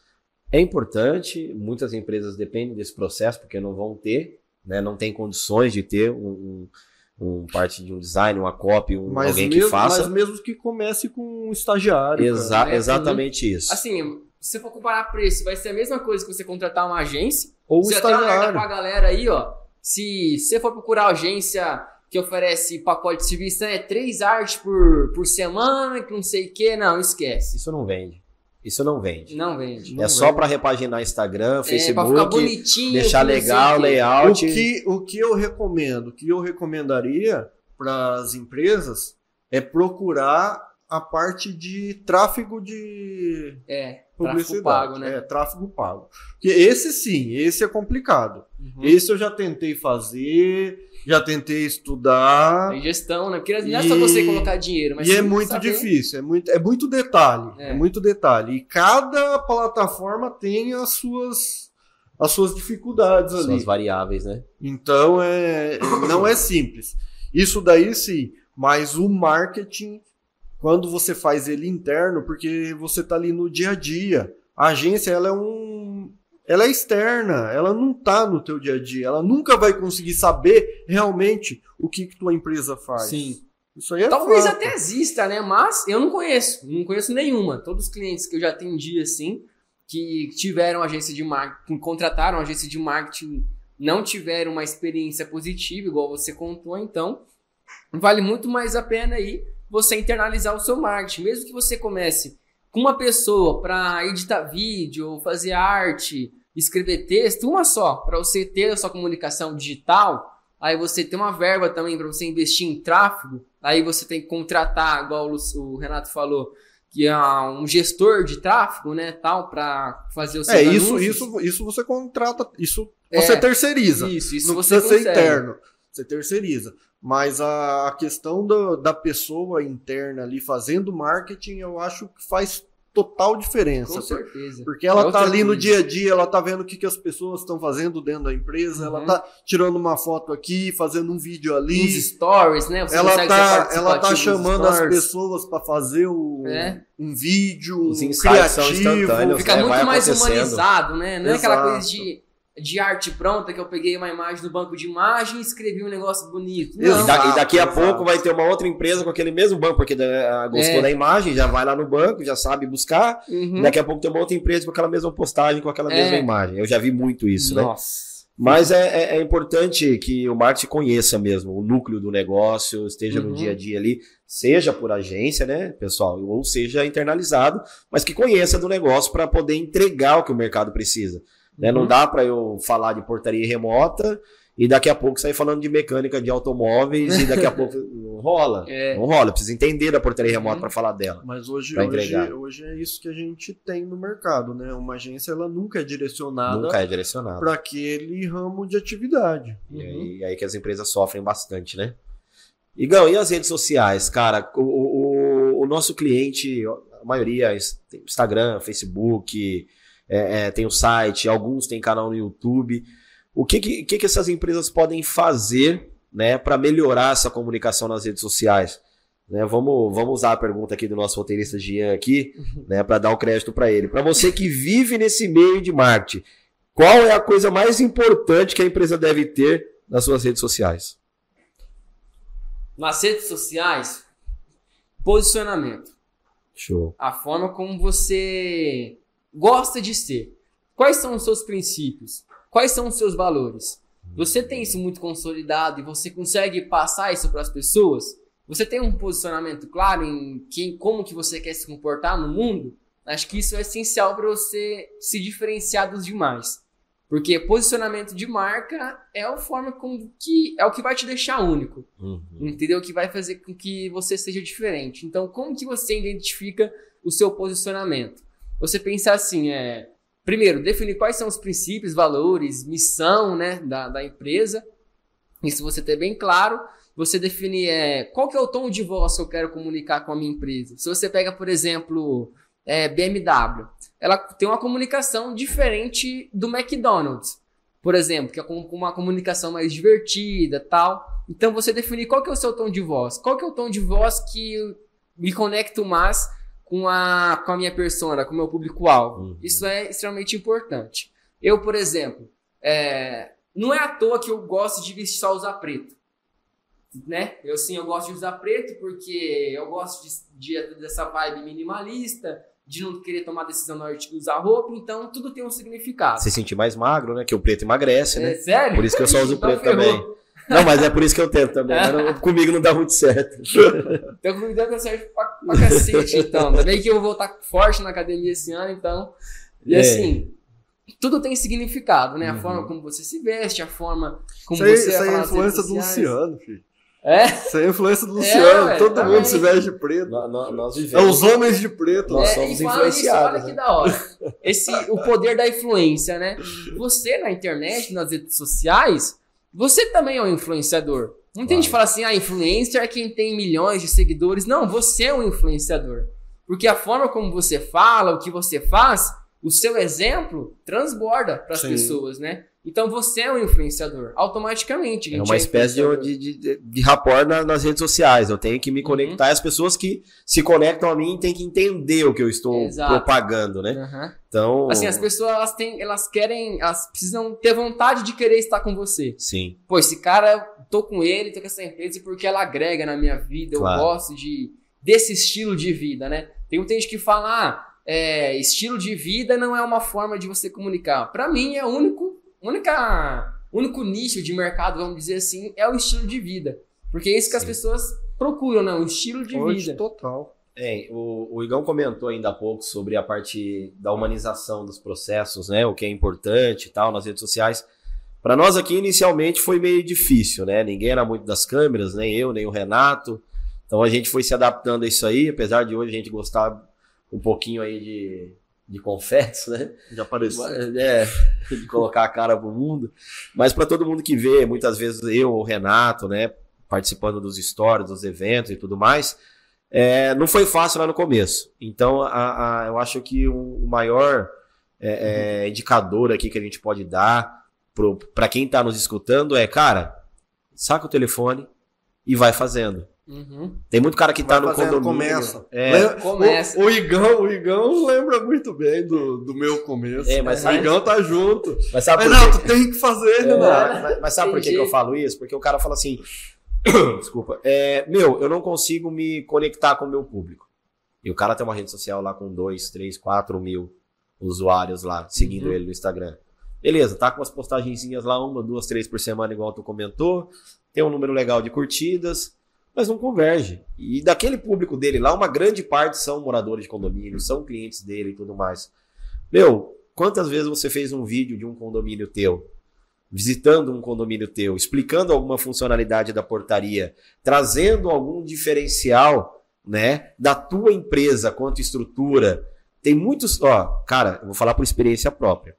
É importante, muitas empresas dependem desse processo porque não vão ter, né, não tem condições de ter um, um, um parte de um design, uma copy, um, mas alguém mesmo, que faça. Mas mesmo que comece com um estagiário. Exa é, exatamente uhum. isso. Assim, se você for comparar preço, vai ser a mesma coisa que você contratar uma agência. Ou um estagiário. Pra galera aí, ó. Se você for procurar agência que oferece pacote de serviço, é três artes por, por semana, que não sei o que, não, esquece. Isso não vende. Isso não vende. Não vende. é só para repaginar Instagram, Facebook, é, pra ficar bonitinho, deixar legal, layout. O que, o que eu recomendo, o que eu recomendaria para as empresas é procurar a parte de tráfego de é, publicidade, tráfego pago, né? É, tráfego pago. Que esse sim, esse é complicado. Uhum. Esse eu já tentei fazer, já tentei estudar. Tem gestão, né? Porque não é só você colocar dinheiro, mas E é muito saber. difícil, é muito, é muito detalhe. É. é. muito detalhe. E cada plataforma tem as suas as suas dificuldades ali. Suas variáveis, né? Então é não é simples. Isso daí sim, mas o marketing quando você faz ele interno, porque você está ali no dia a dia. A agência ela é um ela é externa, ela não está no teu dia a dia, ela nunca vai conseguir saber realmente o que, que tua empresa faz. Sim. Isso aí é Talvez fato. até exista, né? Mas eu não conheço, não conheço nenhuma. Todos os clientes que eu já atendi assim, que tiveram agência de marketing, contrataram agência de marketing, não tiveram uma experiência positiva, igual você contou, então vale muito mais a pena aí você internalizar o seu marketing. Mesmo que você comece com uma pessoa para editar vídeo, fazer arte, escrever texto, uma só, para você ter a sua comunicação digital, aí você tem uma verba também para você investir em tráfego, aí você tem que contratar, igual o Renato falou, que é um gestor de tráfego, né, tal, para fazer o seu É, isso, isso, isso você contrata, isso você é, terceiriza. Isso, isso não você precisa ser interno, você terceiriza. Mas a, a questão do, da pessoa interna ali fazendo marketing, eu acho que faz total diferença. Com certeza. Porque ela é tá ali no dia a dia, ela tá vendo o que, que as pessoas estão fazendo dentro da empresa, uhum. ela tá tirando uma foto aqui, fazendo um vídeo ali. Uns stories, né? Você ela tá, ela tá chamando as pessoas para fazer o, é. um vídeo Os insights criativo. São instantâneos, Fica né? muito mais humanizado, né? Não é aquela coisa de de arte pronta que eu peguei uma imagem do banco de imagem e escrevi um negócio bonito. Não, e, da, e, daqui a pouco vai ter uma outra empresa com aquele mesmo banco, porque da, gostou é. da imagem, já vai lá no banco, já sabe buscar. Uhum. daqui a pouco tem uma outra empresa com aquela mesma postagem, com aquela é. mesma imagem. Eu já vi muito isso, né? Nossa. né? Mas é, é, é, importante que o marketing conheça mesmo o núcleo do negócio, esteja uhum. no dia a dia ali, seja por agência, né, pessoal, ou seja internalizado, mas que conheça do negócio para poder entregar o que o mercado precisa. Né? Uhum. Não dá para eu falar de portaria remota e daqui a pouco sair falando de mecânica de automóveis e daqui a pouco <laughs> não rola. É. Não rola, precisa entender da portaria remota uhum. para falar dela. Mas hoje, hoje, hoje é isso que a gente tem no mercado, né? Uma agência ela nunca é direcionada, nunca é direcionada. para aquele ramo de atividade. E uhum. aí, aí, que as empresas sofrem bastante, né? Igão, e as redes sociais, cara? O, o, o nosso cliente, a maioria, Instagram, Facebook, é, é, tem o site, alguns têm canal no YouTube. O que, que, que essas empresas podem fazer né, para melhorar essa comunicação nas redes sociais? Né, vamos, vamos usar a pergunta aqui do nosso roteirista Gian aqui, né, para dar o crédito para ele. Para você que vive nesse meio de marketing, Qual é a coisa mais importante que a empresa deve ter nas suas redes sociais? Nas redes sociais, posicionamento. Show. A forma como você gosta de ser. Quais são os seus princípios? Quais são os seus valores? Você tem isso muito consolidado e você consegue passar isso para as pessoas? Você tem um posicionamento claro em quem, como que você quer se comportar no mundo? Acho que isso é essencial para você se diferenciar dos demais. Porque posicionamento de marca é a forma com que é o que vai te deixar único. Uhum. Entendeu? Que vai fazer com que você seja diferente. Então, como que você identifica o seu posicionamento? Você pensa assim, é, primeiro, definir quais são os princípios, valores, missão, né, da, da empresa. Isso você ter bem claro. Você definir é, qual que é o tom de voz que eu quero comunicar com a minha empresa. Se você pega, por exemplo, é, BMW, ela tem uma comunicação diferente do McDonald's, por exemplo, que é com uma comunicação mais divertida, tal. Então você definir qual que é o seu tom de voz, qual que é o tom de voz que me conecto mais com a, com a minha persona, com o meu público-alvo. Uhum. Isso é extremamente importante. Eu, por exemplo, é, não é à toa que eu gosto de vestir só usar preto. Né? Eu sim, eu gosto de usar preto porque eu gosto de, de, dessa vibe minimalista, de não querer tomar decisão na hora de usar roupa, então tudo tem um significado. Se sentir mais magro, né? Que o preto emagrece, né? É sério? Por isso que eu só uso Então <laughs> preto ferrou. também. Não, mas é por isso que eu tento também. Não- comigo não dá muito certo. Então comigo deu certo pra, pra cacete, então. Ainda bem que eu vou voltar forte na academia esse ano, então. E É. assim, tudo tem significado, né? A Uhum. forma como você se veste, a forma como Isso aí, você isso aí é influência do sociais. Luciano, filho. É? Isso aí é influência do Luciano. ué, Todo também. mundo se veste de preto. Nós, nós- nós É os homens de preto. Nós É, somos influenciados, Nisso, olha né? que da hora. Esse, o poder da influência, né? Você na internet, nas redes sociais, você também é um influenciador. Muita gente fala assim, ah, influencer é quem tem milhões de seguidores. Não, você é um influenciador. Porque a forma como você fala, o que você faz, o seu exemplo transborda para as pessoas, né? Então você é um influenciador, automaticamente. É uma espécie de, de, de, rapport na- nas redes sociais. Eu tenho que me conectar e as pessoas que se conectam a mim têm que entender o que eu estou Exato. propagando, né? Aham. Então. Assim, as pessoas elas têm, elas querem, elas precisam ter vontade de querer estar com você. Sim. Pô, esse cara, tô com ele, tô com essa empresa porque ela agrega na minha vida, Claro. eu gosto de desse estilo de vida, né? Tem muita gente que fala, ah, é, estilo de vida não é uma forma de você comunicar. Pra mim é o único, única, único nicho de mercado, vamos dizer assim, é o estilo de vida. Porque é isso que as Sim. pessoas procuram, né? Um estilo de Hoje, vida. total. É, o, o Igão comentou ainda há pouco sobre a parte da humanização dos processos, né? O que é importante e tal nas redes sociais. Para nós aqui, inicialmente, foi meio difícil, né? Ninguém era muito das câmeras, nem eu, nem o Renato. Então a gente foi se adaptando a isso aí, apesar de hoje a gente gostar um pouquinho aí de, de confetes, né? Já apareceu. É, de colocar a cara pro mundo. Mas para todo mundo que vê, muitas vezes eu, o Renato, né, participando dos stories, dos eventos e tudo mais, é, não foi fácil lá no começo. Então, a, a- eu acho que o, maior é, é, indicador aqui que a gente pode dar para quem tá nos escutando é, cara, saca o telefone e vai fazendo. Uhum. Tem muito cara que tá Vai no fazendo, condomínio. começa. É, Lembra- Começa. O, o Igão, o Igão lembra muito bem do, do meu começo. É, mas o sabe- Igão tá junto. mas sabe por? Renato, tem que fazer, É, Renato. mas, mas sabe por que, que eu falo isso? Porque o cara fala assim: <coughs> desculpa, é, meu, eu não consigo me conectar com o meu público. E o cara tem uma rede social lá com 2, 3, 4 mil usuários lá, seguindo Uhum. ele no Instagram. Beleza, tá com umas postagenzinhas lá, uma, duas, três por semana, igual tu comentou. Tem um número legal de curtidas, mas não converge. E daquele público dele lá, uma grande parte são moradores de condomínio, são clientes dele e tudo mais. Meu, quantas vezes você fez um vídeo de um condomínio teu? visitando um condomínio teu, explicando alguma funcionalidade da portaria, trazendo algum diferencial, né, da tua empresa quanto estrutura. Tem muitos, ó, cara, eu vou falar por experiência própria.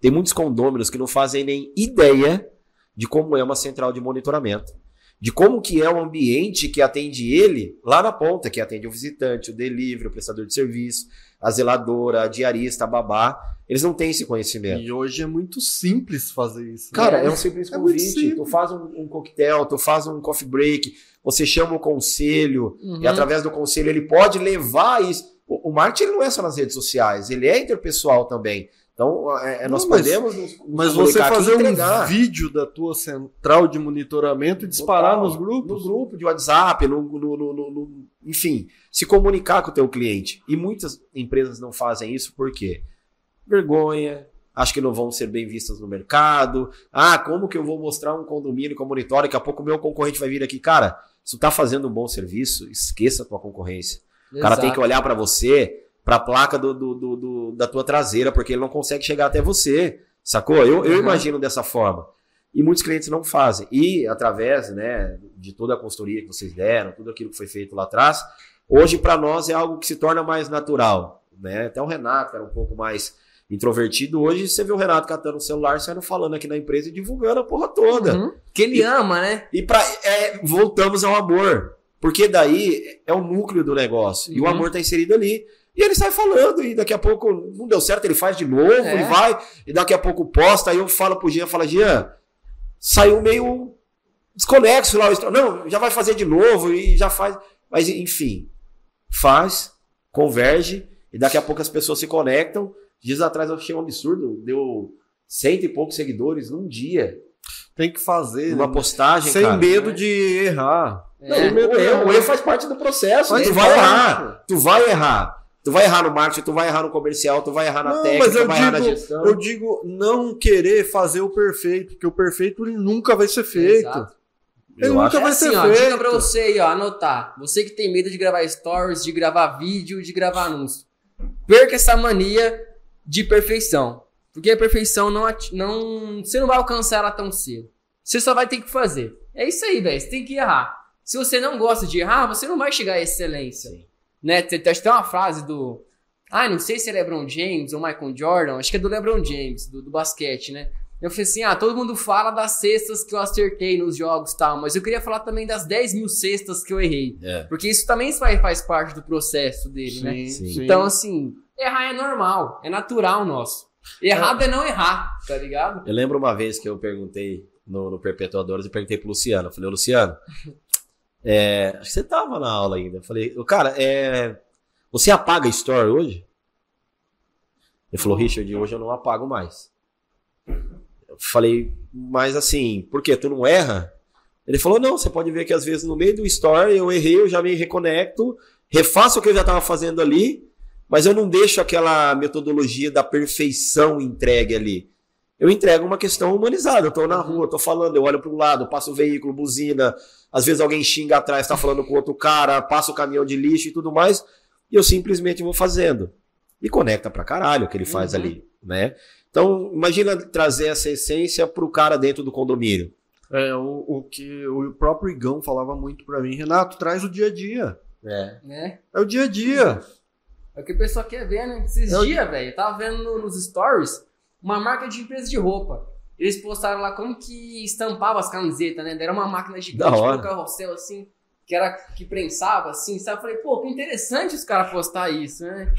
Tem muitos condôminos que não fazem nem ideia de como é uma central de monitoramento, de como que é o ambiente que atende ele lá na ponta, que atende o visitante, o delivery, o prestador de serviço, a zeladora, a diarista, a babá. Eles não têm esse conhecimento. E hoje é muito simples fazer isso. né? Cara, é um simples É convite. simples. tu faz um, um coquetel, tu faz um coffee break, você chama o conselho, Uhum. e através do conselho ele pode levar isso. O, o marketing ele não é só nas redes sociais, ele é interpessoal também. Então, é, é, nós Não, mas- podemos nos Mas você fazer um vídeo da tua central de monitoramento e disparar Total. nos grupos. No grupo de WhatsApp, no, no- no- enfim, se comunicar com o teu cliente. E muitas empresas não fazem isso por quê? Vergonha, acho que não vão ser bem vistas no mercado. Ah, como que eu vou mostrar um condomínio com monitor? Daqui a pouco o meu concorrente vai vir aqui. Cara, se tu tá fazendo um bom serviço, esqueça a tua concorrência. O cara tem que olhar pra você, pra placa do, do- do- da tua traseira, porque ele não consegue chegar até você. Sacou? Eu, eu Uhum. imagino dessa forma. E muitos clientes não fazem. E através né, de toda a consultoria que vocês deram, tudo aquilo que foi feito lá atrás, hoje para nós é algo que se torna mais natural. Né? Até o Renato era um pouco mais introvertido. Hoje você vê o Renato catando o celular, saindo falando aqui na empresa e divulgando a porra toda. Uhum. Que ele ama, né? E pra, é, voltamos ao amor. Porque daí é o núcleo do negócio. E o Uhum. amor tá inserido ali. E ele sai falando, e daqui a pouco não deu certo, ele faz de novo, É. ele vai, e daqui a pouco posta, aí eu falo pro Jean, fala, Jean, saiu meio desconexo lá. Não, já vai fazer de novo, e já faz. Mas enfim, faz, converge, e daqui a pouco as pessoas se conectam. Dias atrás eu achei um absurdo, deu cento e poucos seguidores num dia. Tem que fazer. Uma né? postagem, Sem cara. medo de errar. Não, É. o erro, o erro faz parte do processo. Faz tu vai parte. errar. Tu vai errar. Tu vai errar no marketing, tu vai errar no comercial, tu vai errar na Não, técnica, mas eu tu vai errar na digo- gestão. Eu digo não querer fazer o perfeito, porque o perfeito ele nunca vai ser feito. Exato. Ele Eu nunca acho- É vai assim, ser ó, feito. dica pra você aí, ó, anotar. Você que tem medo de gravar stories, de gravar vídeo, de gravar anúncio. Perca essa mania de perfeição. Porque a perfeição não, não. Você não vai alcançar ela tão cedo. Você só vai ter que fazer. É isso aí, velho. Você tem que errar. Se você não gosta de errar, você não vai chegar à excelência. Sim. Né? Tem, tem uma frase do. Ah, não sei se é LeBron James ou Michael Jordan. Acho que é do LeBron James, do, do basquete, né? Eu falei assim: ah, todo mundo fala das cestas que eu acertei nos jogos e tal, mas eu queria falar também das 10 mil cestas que eu errei. É. Porque isso também faz, parte do processo dele, né? Sim. Então, assim, errar é normal, é natural nosso. Errado é não errar, tá ligado? Eu lembro uma vez que eu perguntei no, no Perpetuadores, eu perguntei pro Luciano. Eu falei, Luciano, é, acho que você tava na aula ainda. Eu falei, "Ô, cara, é, você apaga story hoje? Ele falou, Richard, hoje eu não apago mais. Eu falei, mas assim, por quê? Tu não erra? Ele falou, não, você pode ver que às vezes no meio do story eu errei, eu já me reconecto, refaço o que eu já estava fazendo ali, mas eu não deixo aquela metodologia da perfeição entregue ali. Eu entrego uma questão humanizada. Eu tô na rua, tô falando, eu olho para um lado, passo o veículo, buzina, às vezes alguém xinga atrás, tá falando com outro cara, passa o caminhão de lixo e tudo mais, e eu simplesmente vou fazendo. E conecta pra caralho o que ele faz Uhum. ali, né? Então, imagina trazer essa essência pro cara dentro do condomínio. É, o, o que o próprio Igão falava muito pra mim, Renato, traz o dia a dia. É. Né? É o dia a dia. É o que o pessoal quer ver, né? Esses Eu- dias, velho, eu tava vendo no- nos stories uma marca de empresa de roupa. Eles postaram lá como que estampava as camisetas, né? Era uma máquina gigante, com um carrossel assim, que era que prensava assim, sabe? Eu falei, pô, que interessante os caras postar isso, né?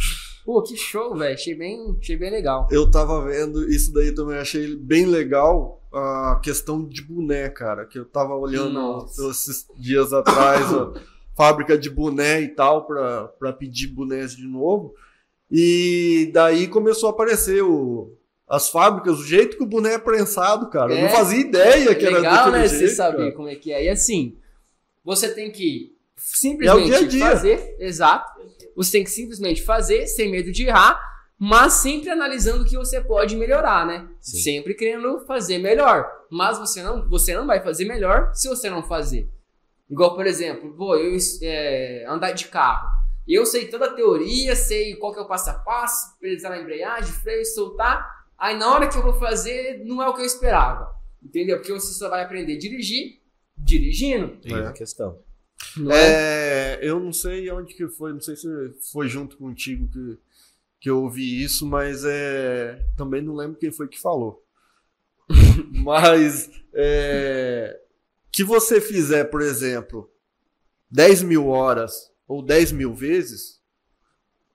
Pô, que show, velho. Achei bem, achei bem legal. Eu tava vendo isso daí também, achei bem legal a questão de boné, cara, que eu tava olhando Nossa. esses dias atrás, a <coughs> fábrica de boné e tal, pra, pra pedir bonés de novo. E daí começou a aparecer o, as fábricas, o jeito que o boné é prensado, cara. Eu É. não fazia ideia que É era legal, daquele né? jeito, Você saber cara. como é que é. E assim, você tem que simplesmente É dia dia. fazer, exato. Você tem que simplesmente fazer, sem medo de errar, mas sempre analisando o que você pode melhorar, né? Sim. Sempre querendo fazer melhor. Mas você não, você não vai fazer melhor se você não fazer. Igual, por exemplo, pô, eu é, andar de carro. Eu sei toda a teoria, sei qual que é o passo a passo, pesar na embreagem, freio, soltar. Aí na hora que eu vou fazer, não é o que eu esperava. Entendeu? Porque você só vai aprender a dirigir dirigindo. É. a questão. Não é? É, eu não sei onde que foi, não sei se foi junto contigo que, que eu ouvi isso, mas é, também não lembro quem foi que falou. <laughs> mas é, que você fizer, por exemplo, 10 mil horas ou 10 mil vezes,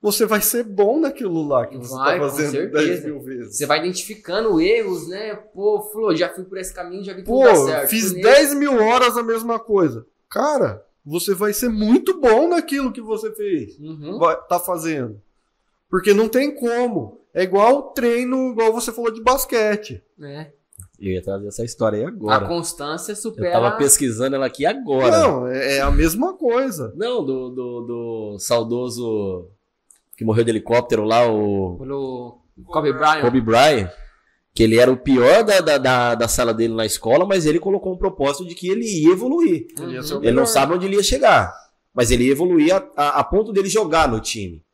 você vai ser bom naquilo lá que você Vai, está com fazendo certeza. 10 mil vezes. Você vai identificando erros, né? Pô, falou, já fui por esse caminho, já vi tudo Pô, dar certo. fiz Fui 10 mil horas a mesma coisa. Cara, você vai ser muito bom naquilo que você fez. Uhum. vai, tá fazendo. Porque não tem como. É igual treino, igual você falou de basquete. É. Eu ia trazer essa história aí A agora. constância Eu supera. tava pesquisando ela aqui agora. Não, é é a mesma coisa. Não, do, do, do saudoso que morreu de helicóptero lá, o Pelo Kobe Bryant. Kobe Bryant, que ele era o pior da, da, da, da sala dele na escola, mas ele colocou um propósito de que ele ia evoluir. Ele ia Ele não sabe onde ele ia chegar, mas ele ia evoluir a, a- a ponto dele jogar no time.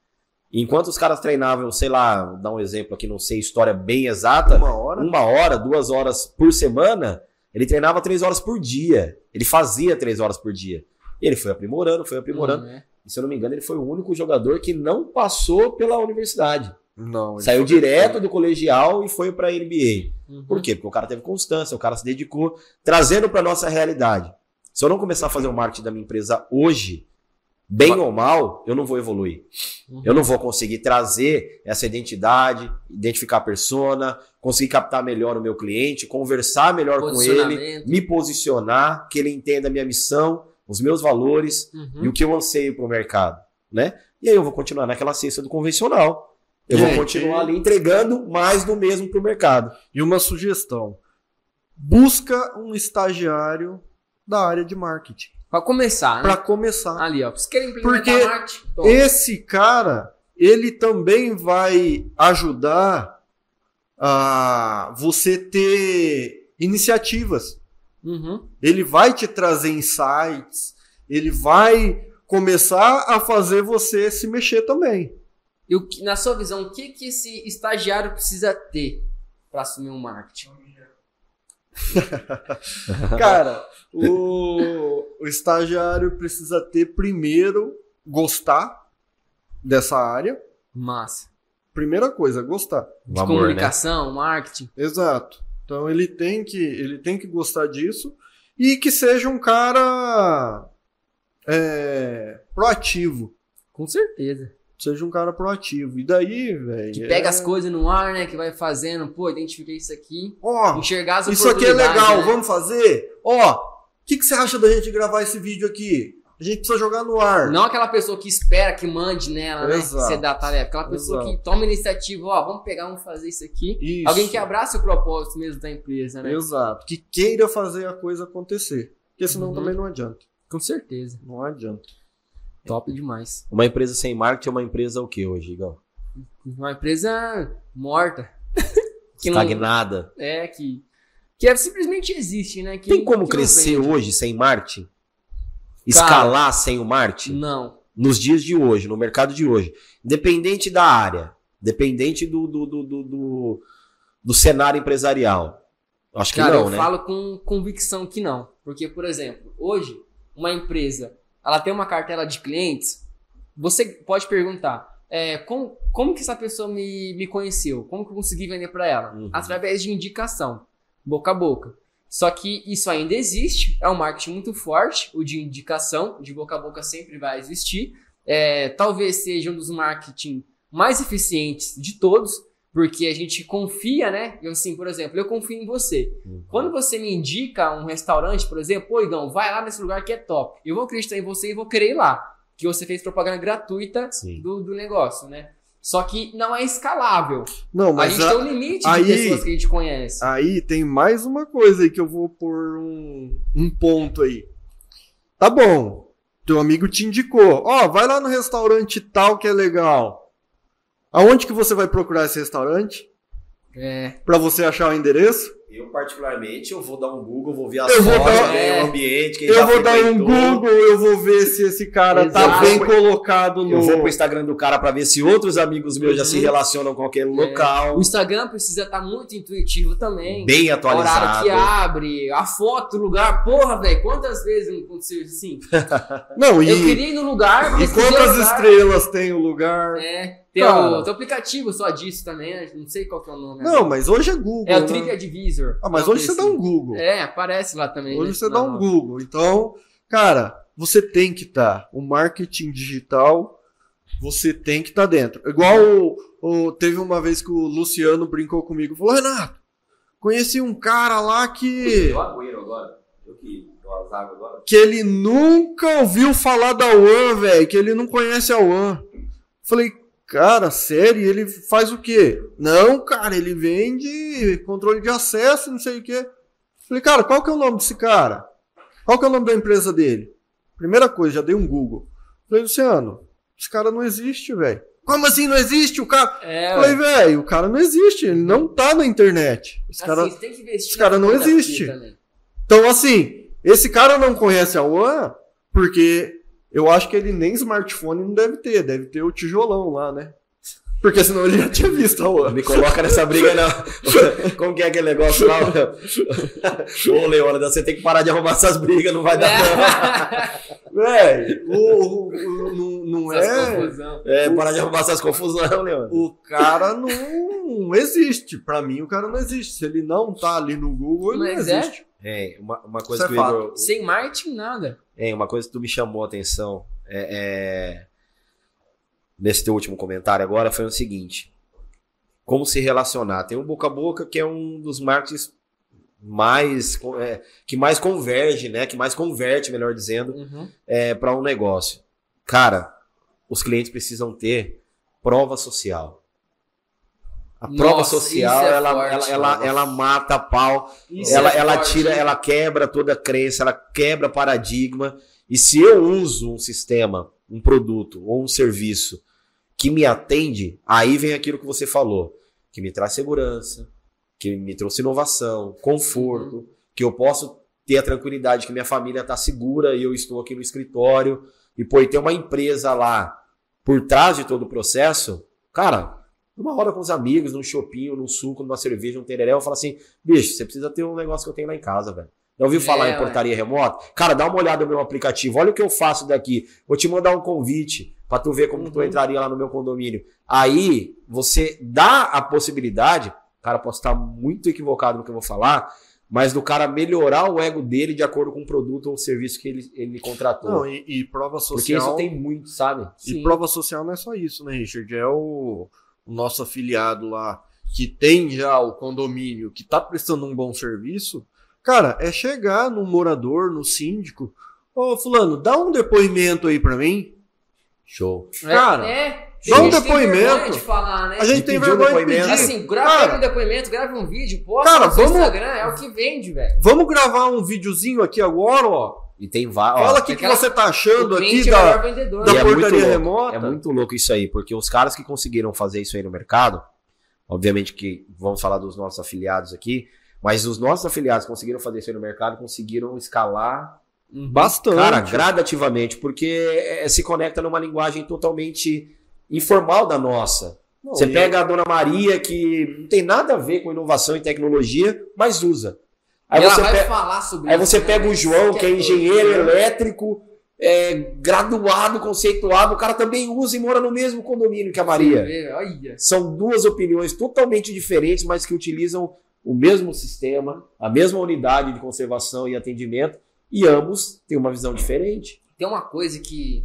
Enquanto os caras treinavam, sei lá, vou dar um exemplo aqui, não sei história bem exata, Uma hora. uma hora, duas horas por semana, ele treinava três horas por dia. Ele fazia três horas por dia. E ele foi aprimorando, foi aprimorando. Uhum, é. E se eu não me engano, ele foi o único jogador que não passou pela universidade. Não, ele Saiu direto do colegial e foi pra NBA. Uhum. Por quê? Porque o cara teve constância, o cara se dedicou, trazendo pra nossa realidade. Se eu não começar a fazer o marketing da minha empresa hoje, bem ou mal, eu não vou evoluir. Uhum. Eu não vou conseguir trazer essa identidade, identificar a persona, conseguir captar melhor o meu cliente, conversar melhor com ele, me posicionar, que ele entenda a minha missão, os meus valores Uhum. e o que eu anseio para o mercado, né? E aí eu vou continuar naquela cesta do convencional. Eu Gente, vou continuar ali entregando mais do mesmo para o mercado. E uma sugestão: busca um estagiário da área de marketing Pra começar, né? para começar. Ali, ó. Vocês querem implementar Porque marketing? Toma. Esse cara, ele também vai ajudar a você ter iniciativas. Uhum. Ele vai te trazer insights, ele vai começar a fazer você se mexer também. E o que- na sua visão, o que, que esse estagiário precisa ter para assumir um marketing? <laughs> Cara, o, o estagiário precisa ter primeiro gostar dessa área. Massa. Primeira coisa, gostar. De amor, né? comunicação, marketing. Exato. Então ele tem que ele tem que gostar disso e que seja um cara é, proativo. Com certeza. Seja um cara proativo. E daí, velho. Que pega é- as coisas no ar, né? Que vai fazendo, pô, identifiquei isso aqui. Ó, Enxergar as isso aqui é legal, né? vamos fazer? Ó, o que, que você acha da gente gravar esse vídeo aqui? A gente precisa jogar no ar. Não aquela pessoa que espera que mande nela, né? Que Exato. você dá a tarefa. Aquela pessoa Exato. que toma iniciativa, ó, vamos pegar, vamos fazer isso aqui. Isso. Alguém que abraça o propósito mesmo da empresa, né? Exato. Que queira fazer a coisa acontecer. Porque senão Uhum. também não adianta. Com certeza. Não adianta. Top demais. Uma empresa sem marketing é uma empresa o que hoje, Igor? Uma empresa morta. <laughs> que não- Estagnada. É, que. Que é, simplesmente existe, né? Que, Tem como que não crescer hoje sem marketing? Escalar sem o marketing? Não. Nos dias de hoje, no mercado de hoje. Independente da área, dependente do, do, do, do, do- do cenário empresarial. Acho que Cara, não, eu né? falo com convicção que não. Porque, por exemplo, hoje, uma empresa, ela tem uma cartela de clientes, você pode perguntar, é, como, como que essa pessoa me, me conheceu? Como que eu consegui vender para ela? Uhum. Através de indicação, boca a boca. Só que isso ainda existe, é um marketing muito forte, o de indicação, de boca a boca sempre vai existir. É, talvez seja um dos marketing mais eficientes de todos, porque a gente confia, né? Eu, assim, por exemplo, eu confio em você. Uhum. Quando você me indica um restaurante, por exemplo, pô, Igão, vai lá nesse lugar que é top. Eu vou acreditar em você e vou querer ir lá. Que você fez propaganda gratuita do, do negócio, né? Só que não é escalável. Não, a mas gente a- tem um limite aí- de pessoas que a gente conhece. aí tem mais uma coisa aí que eu vou pôr um, um ponto aí. Tá bom. Teu amigo te indicou. Ó, vai lá no restaurante tal que é legal. Aonde que você vai procurar esse restaurante? É. Pra você achar o endereço? Eu, particularmente, eu vou dar um Google, vou ver as Eu vou fotos, dar- ver é. o ambiente, quem eu já vou dar um. Google, eu vou ver se esse cara tá Exato. bem colocado no. Eu vou pro Instagram do cara pra ver se outros amigos meus já Uhum. se relacionam com aquele local. O Instagram precisa estar muito intuitivo também. Bem O horário atualizado. que abre, a foto do lugar. Porra, velho, quantas vezes não aconteceu isso assim? <laughs> Não, e, Eu queria ir no lugar, e o quantas lugar. estrelas tem o lugar? É, tem, Cara. o, tem o aplicativo só disso também, né? não sei qual que é o nome. Não, mas hoje é Google. É o né? TripAdvisor. Ah, mas hoje você dá um. Google. É, aparece lá também. Hoje né? você Na dá um nota. Google. Então, cara, você tem que estar. O marketing digital, você tem que estar dentro. Igual o, o- teve uma vez que o Luciano brincou comigo. Falou, Renato, conheci um cara lá que, Agüero agora. Eu que dou as águas agora. que ele nunca ouviu falar da One, velho. Que ele não conhece a One. Falei, Cara, sério, ele faz o quê? Não, cara, ele vende controle de acesso, não sei o quê. Falei, cara, qual que é o nome desse cara? Qual que é o nome da empresa dele? Primeira coisa, já dei um Google. Falei, Luciano, esse cara não existe, velho. Como assim não existe? O cara. É, Falei, velho, o cara não existe, ele não tá na internet. Esse cara... Assim, investir esse cara não existe. Então, assim, esse cara não conhece a One porque eu acho que ele nem smartphone não deve ter, deve ter o tijolão lá, né? Porque senão ele já tinha visto a One. Me coloca nessa briga, não. <laughs> Como que é aquele negócio lá? <laughs> Ô, Leona, você tem que parar de arrumar essas brigas, não vai dar. <laughs> Velho, o, o- o- não, não é. confusão. É, parar de arrumar essas confusões, Leona. O cara não existe. Pra mim, o cara não existe. Se ele não tá ali no Google, ele Mas não é. existe. É, uma, uma coisa Isso que é o. Igor, Sem marketing, nada. É, uma coisa que tu me chamou a atenção é, é, nesse teu último comentário agora foi o seguinte: como se relacionar. Tem o boca a boca que é um dos marketings mais é, que mais converge, né? Que mais converte, melhor dizendo, Uhum. é, para um negócio. Cara, os clientes precisam ter prova social. A prova Nossa, social, isso é ela, forte, ela, ela, ela mata a pau Isso ela, é ela forte, tira, ela quebra toda a crença, ela quebra paradigma. E se eu uso um sistema, um produto ou um serviço que me atende, aí vem aquilo que você falou, que me traz segurança, que me trouxe inovação, conforto, Uhum. que eu posso ter a tranquilidade que minha família está segura e eu estou aqui no escritório. E pô, e ter uma empresa lá por trás de todo o processo, cara, numa hora com os amigos, num shopping, num suco, numa cerveja, num tereré, eu falo assim, bicho, você precisa ter um negócio que eu tenho lá em casa, velho. Já ouviu falar É, em portaria remota? Cara, dá uma olhada no meu aplicativo, olha o que eu faço daqui. Vou te mandar um convite pra tu ver como tu Uhum. entraria lá no meu condomínio. Aí, você dá a possibilidade, cara, posso estar muito equivocado no que eu vou falar, mas do cara melhorar o ego dele de acordo com o produto ou serviço que ele, ele contratou. Não, e, e prova social. Porque isso tem muito, sabe? E Sim. prova social não é só isso, né, Richard? É o, o nosso afiliado lá que tem já o condomínio, que tá prestando um bom serviço. Cara, é chegar no morador, no síndico. Ô, Fulano, dá um depoimento aí pra mim. Show. Cara, é, dá um depoimento. vergonha de falar, né? A gente tem pedir um vergonha de depoimento. pedir. Assim, grava Cara, um depoimento, grava um vídeo, posta Cara, no vamos- Instagram, é o que vende, velho. Vamos gravar um videozinho aqui agora, ó. E tem vários. Fala o que, que aquela- você tá achando aqui é da, vendedor. da é muito portaria louco, remota. É muito louco isso aí, porque os caras que conseguiram fazer isso aí no mercado, obviamente que vamos falar dos nossos afiliados aqui, mas os nossos afiliados que conseguiram fazer isso aí no mercado conseguiram escalar, Bastante. cara, gradativamente, porque é, se conecta numa linguagem totalmente informal da nossa. Não, Você e- pega a Dona Maria, que não tem nada a ver com inovação e tecnologia, mas usa. Aí E você pega. falar sobre Aí isso, você né? pega o João, que é doido, engenheiro né? elétrico, é, graduado, conceituado, o cara também usa e mora no mesmo condomínio que a Maria. Vê, Olha. São duas opiniões totalmente diferentes, mas que utilizam o mesmo sistema, a mesma unidade de conservação e atendimento, e ambos têm uma visão diferente. Tem uma coisa que,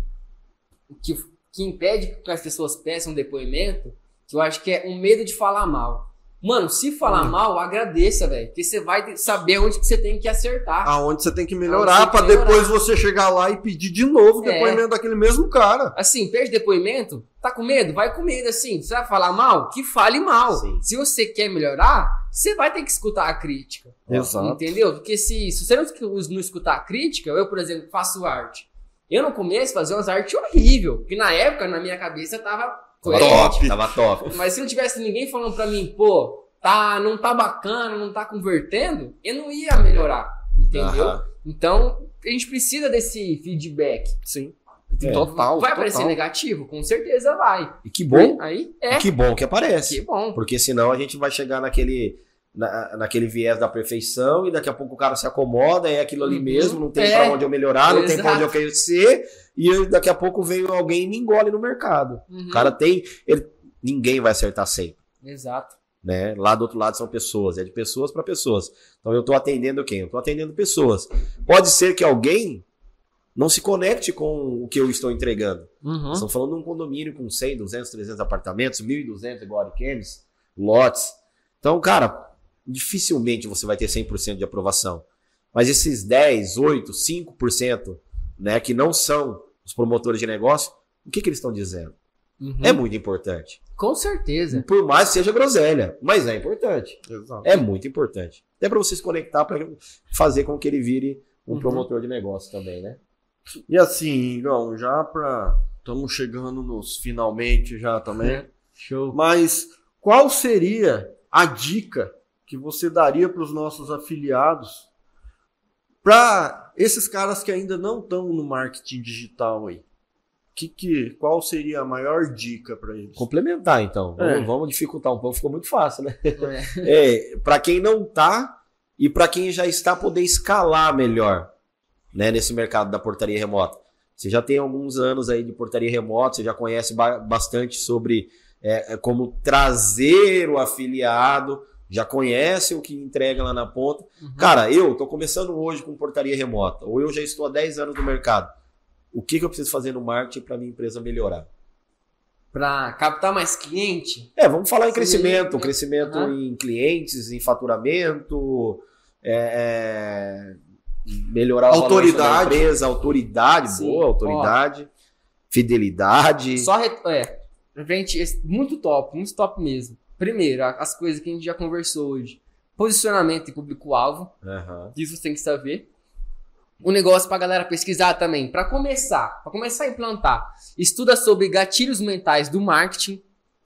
que, que impede que as pessoas peçam depoimento, que eu acho que é o medo de falar mal. Mano, se falar Hum. mal, agradeça, velho. Porque você vai saber onde que você tem que acertar. Aonde você tem que melhorar que depois você chegar lá e pedir de novo o É. depoimento daquele mesmo cara. Assim, perde depoimento, tá com medo? Vai com medo, assim. Você vai falar mal? Que fale mal. Sim. Se você quer melhorar, você vai ter que escutar a crítica. Exato. Entendeu? Porque se, se você não, escu- não escutar a crítica, eu, por exemplo, faço arte. Eu no começo fazia umas artes horrível, porque na época, na minha cabeça, Tava coerente. top, tava top. Mas se não tivesse ninguém falando pra mim, pô, tá, não tá bacana, não tá convertendo, eu não ia melhorar. Entendeu? Aham. Então, a gente precisa desse feedback. Sim. É. Total. Vai total. parecer negativo? Com certeza vai. E que bom, Aí é. que bom que aparece. Que bom. Porque senão a gente vai chegar naquele, na- naquele viés da perfeição e daqui a pouco o cara se acomoda, é aquilo ali Uhum. mesmo, não tem É. pra onde eu melhorar, não tem pra onde eu Exato. crescer, e daqui a pouco vem alguém e me engole no mercado. Uhum. O cara tem. ele- ninguém vai acertar sempre. Exato. Né? Lá do outro lado são pessoas, é de pessoas para pessoas. Então eu tô atendendo quem? Eu tô atendendo pessoas. Pode ser que alguém não se conecte com o que eu estou entregando. Uhum. Estamos falando de um condomínio com 100, 200, 300 apartamentos, 1.200 igual a Ariquemes, lotes. Então, cara, dificilmente você vai ter 100% de aprovação. Mas esses 10, 8, 5%, né, que não são os promotores de negócio, o que, que eles estão dizendo? Uhum. É muito importante. Com certeza. Por mais que seja groselha, mas é importante. Exato. É muito importante. Até para você se conectar para fazer com que ele vire um Uhum. promotor de negócio também, né? E assim, Igão, já pra. Estamos chegando nos finalmente já também. Show. Mas qual seria a dica que você daria para os nossos afiliados para esses caras que ainda não estão no marketing digital aí? Que, que, qual seria a maior dica para eles? Complementar, então. É. Vamos, vamos dificultar um pouco, ficou muito fácil, né? É. <laughs> É, para quem não tá e para quem já está, poder escalar melhor, né, nesse mercado da portaria remota. Você já tem alguns anos aí de portaria remota, você já conhece ba- bastante sobre é, é, como trazer o afiliado, já conhece o que entrega lá na ponta. Uhum. Cara, eu tô começando hoje com portaria remota, ou eu já estou há 10 anos no mercado. O que, que eu preciso fazer no marketing para minha empresa melhorar? Pra captar mais cliente, É, vamos falar em Sim, crescimento, né? crescimento Aham. em clientes, em faturamento, é, é, melhorar Autoridade. da empresa, autoridade, Sim. boa, autoridade, fidelidade. só re... é, gente, muito top, muito top mesmo. Primeiro, as coisas que a gente já conversou hoje. Posicionamento e público-alvo, Aham. isso você tem que saber. Um negócio pra galera pesquisar também, Pra começar, para começar a implantar. Estuda sobre gatilhos mentais do marketing,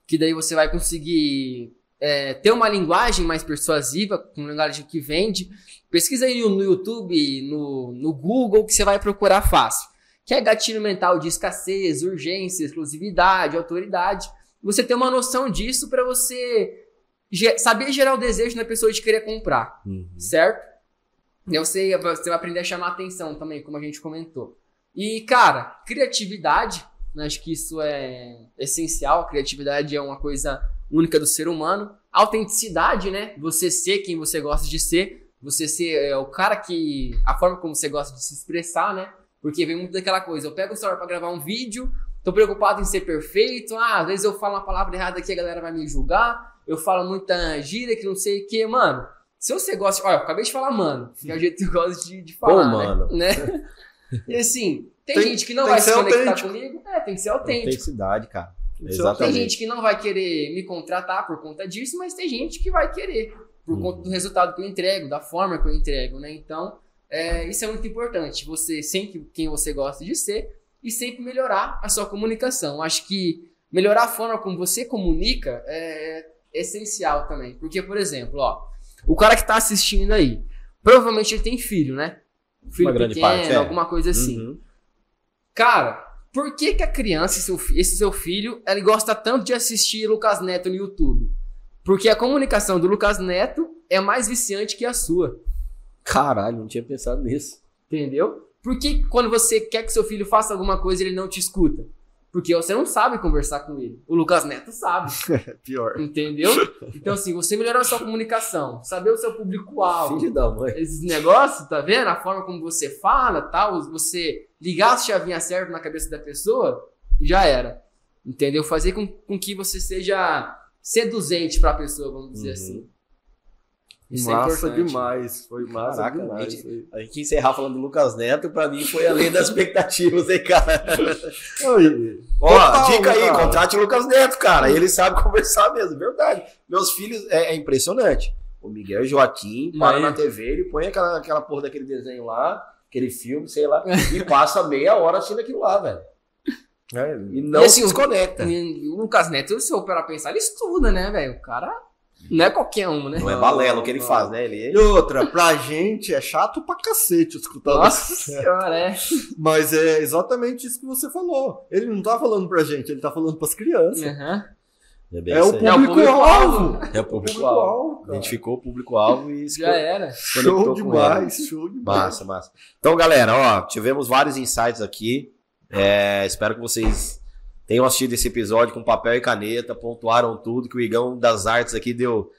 que daí você vai conseguir é, ter uma linguagem mais persuasiva, com uma linguagem que vende. Pesquisa aí no YouTube, no, no Google, que você vai procurar fácil. Que é gatilho mental de escassez, urgência, exclusividade, autoridade. Você ter uma noção disso para você saber gerar o desejo na pessoa de querer comprar Uhum. certo? E aí você, vai aprender a chamar atenção também, como a gente comentou. E, cara, criatividade, né, acho que isso é essencial. Criatividade é uma coisa única do ser humano. Autenticidade, né? Você ser quem você gosta de ser. Você ser é, o cara que. A forma como você gosta de se expressar, né? Porque vem muito daquela coisa. Eu pego o celular pra gravar um vídeo, tô preocupado em ser perfeito. Ah, às vezes eu falo uma palavra errada aqui, a galera vai me julgar. Eu falo muita gíria que não sei o que, mano. Se você gosta. Olha, eu acabei de falar, mano. Que é o jeito que eu gosto de, de falar. Ô, né? mano. Né? E assim, tem, Tem- gente que não vai se conectar autêntico. comigo. É, tem que ser autêntico. Autenticidade, cara. Ser Tem Exatamente. gente que não vai querer me contratar por conta disso, mas tem gente que vai querer por Uhum. conta do resultado que eu entrego, da forma que eu entrego, né? Então, é, isso é muito importante. Você sempre quem você gosta de ser e sempre melhorar a sua comunicação. Acho que melhorar a forma como você comunica é essencial também. Porque, por exemplo, ó, o cara que tá assistindo aí, provavelmente ele tem filho, né? Filho Uma grande pequeno, parte, é. alguma coisa assim. Uhum. Cara, por que, que a criança, esse seu, fi- esse seu filho, ele gosta tanto de assistir Lucas Neto no YouTube? Porque a comunicação do Lucas Neto é mais viciante que a sua. Caralho, não tinha pensado nisso. Entendeu? Por que quando você quer que seu filho faça alguma coisa, ele não te escuta? Porque você não sabe conversar com ele. O Lucas Neto sabe. <laughs> Pior. Entendeu? Então, assim, você melhorar a sua comunicação, saber o seu público-alvo, Filho da mãe. esses negócios, tá vendo? A forma como você fala, tal, você ligar as chavinhas certas na cabeça da pessoa, já era. Entendeu? Fazer com, com que você seja seduzente pra pessoa, vamos dizer Uhum. assim. Isso é massa importante. demais. Foi massa Caraca, demais. gente. isso aí. A gente encerrar falando do Lucas Neto, pra mim foi além das <laughs> expectativas, hein, cara? <laughs> Oi, Ó, Total, dica aí, cara. contrate o Lucas Neto, cara. Ele sabe <laughs> conversar mesmo, verdade. Meus filhos, é, é impressionante. O Miguel Joaquim para na TV, ele põe aquela, aquela porra daquele desenho lá, aquele filme, sei lá, e passa meia hora assistindo aquilo lá, velho. É, E não E assim, se desconecta. E o Lucas Neto, se eu parar pra pensar, ele estuda, né, velho? O cara não é qualquer um, né? Não é balela o que ele faz, né? E Ele outra, pra gente é chato pra cacete escutar Nossa isso. <laughs> senhora, é. Mas é exatamente isso que você falou. Ele não tá falando pra gente, ele tá falando pras crianças. Aham. é, bem É o aí. É o público-alvo. É o público-alvo. Cara. Identificou o público-alvo e Já era. Show demais, show demais. Massa, massa. Então, galera, ó, tivemos vários insights aqui. É, espero que vocês tenham assistido esse episódio com papel e caneta, pontuaram tudo, que o Igão das Artes aqui deu,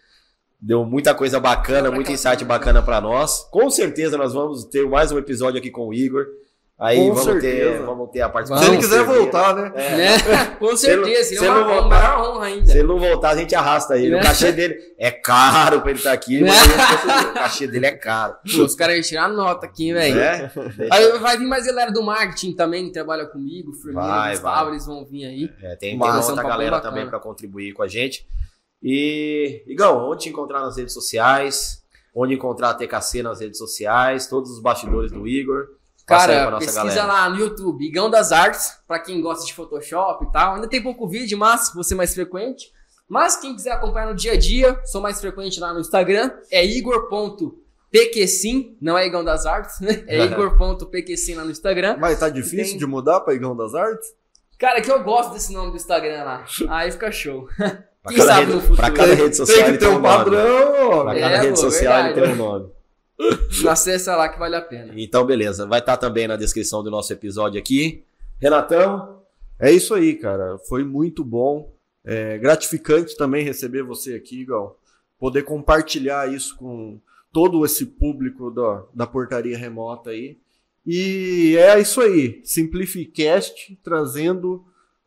deu muita coisa bacana, muito insight bacana pra nós. Com certeza nós vamos ter mais um episódio aqui com o Igor. Aí Com vamos ter, vamos ter a Se participação. ele Vamos, quiser voltar, né? É. Né? <laughs> Com Se ele- certeza, se ele uma, não uma voltar- maior honra Se ainda. ele não voltar, a gente arrasta ele. O Né? cachê dele é caro pra ele estar aqui, mas a gente conseguiu. o cachê dele é caro. Pô, os caras iam tirar nota aqui, velho. Né? Aí vai vir mais galera do marketing também, que trabalha comigo, Firmino, Gustavo, vai. eles vão vir aí. É, tem, Mas uma é um outra galera também para contribuir com a gente. E, Igão, onde te encontrar nas redes sociais? Onde encontrar a TKC nas redes sociais? Todos os bastidores do Igor. Cara, pesquisa galera. lá no YouTube, Igão das Artes, pra quem gosta de Photoshop e tal. Ainda tem pouco vídeo, mas você mais frequente. Mas quem quiser acompanhar no dia a dia, sou mais frequente lá no Instagram, é igor.pqsim, não é Igão das Artes, né? É <laughs> igor.pqsim lá no Instagram. Mas tá difícil Tem- de mudar pra Igão das Artes? Cara, que eu gosto desse nome do Instagram lá. Aí fica show. <laughs> Pra Quem cada, sabe rede, no futuro. pra cada rede social Tem que ter um padrão. Pra É, cada rede social ele tem um nome. <laughs> Acessa lá que vale a pena. Então, beleza. Vai estar também na descrição do nosso episódio aqui. Renatão, É isso aí, cara. Foi muito bom. É gratificante também receber você aqui, Igão. Poder compartilhar isso com todo esse público da, da portaria remota aí. E é isso aí. Simplificast trazendo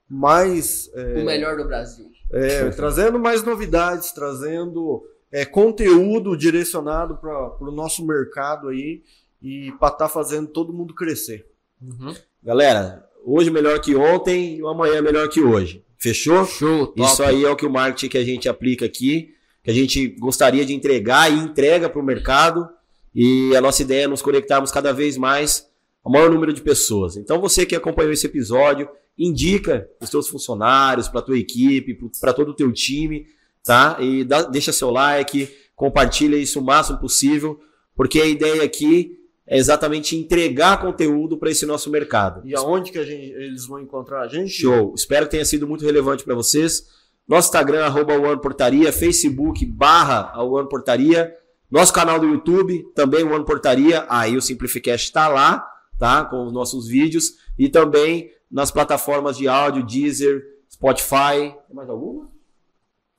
mais. O melhor do Brasil. é, trazendo mais novidades, trazendo é, conteúdo direcionado para o nosso mercado aí e para estar fazendo todo mundo crescer. Uhum. galera, hoje melhor que ontem e amanhã melhor que hoje. Fechou? Show, top. Isso aí é o que o marketing que a gente aplica aqui, que a gente gostaria de entregar e entrega para o mercado. E a nossa ideia é nos conectarmos cada vez mais ao maior número de pessoas. Então você que acompanhou esse episódio, indica os seus funcionários, para tua equipe, para todo o teu time, tá? E dá- deixa seu like, compartilha isso o máximo possível, porque a ideia aqui é exatamente entregar conteúdo para esse nosso mercado. E aonde que a gente, eles vão encontrar a gente? Show. Espero que tenha sido muito relevante para vocês. Nosso Instagram, arroba One Portaria, Facebook, barra One Portaria. Nosso canal do YouTube, também One Portaria. Aí o Simplificast está lá, tá? Com os nossos vídeos. E também nas plataformas de áudio, Deezer, Spotify. Tem mais alguma?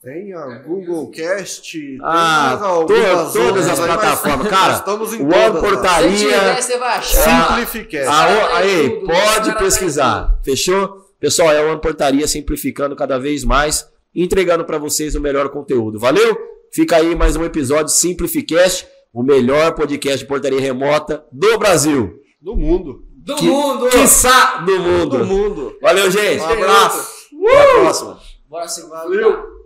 Tem a Google Cast, tem Ah, todas outras as plataformas. <laughs> Cara, estamos em One todas. Portaria. Se tiver, você vai achar. Simplificast. Ah, ô, aí, tudo, pode pesquisar. Fechou? Pessoal, é uma portaria simplificando cada vez mais, entregando para vocês o melhor conteúdo. Valeu? Fica aí mais um episódio Simplificast, o melhor podcast de portaria remota do Brasil. Do mundo. Do Que- mundo! Quiçá do mundo. Do mundo. Valeu, gente. Um abraço. Até a próxima. Bora seguir. Valeu.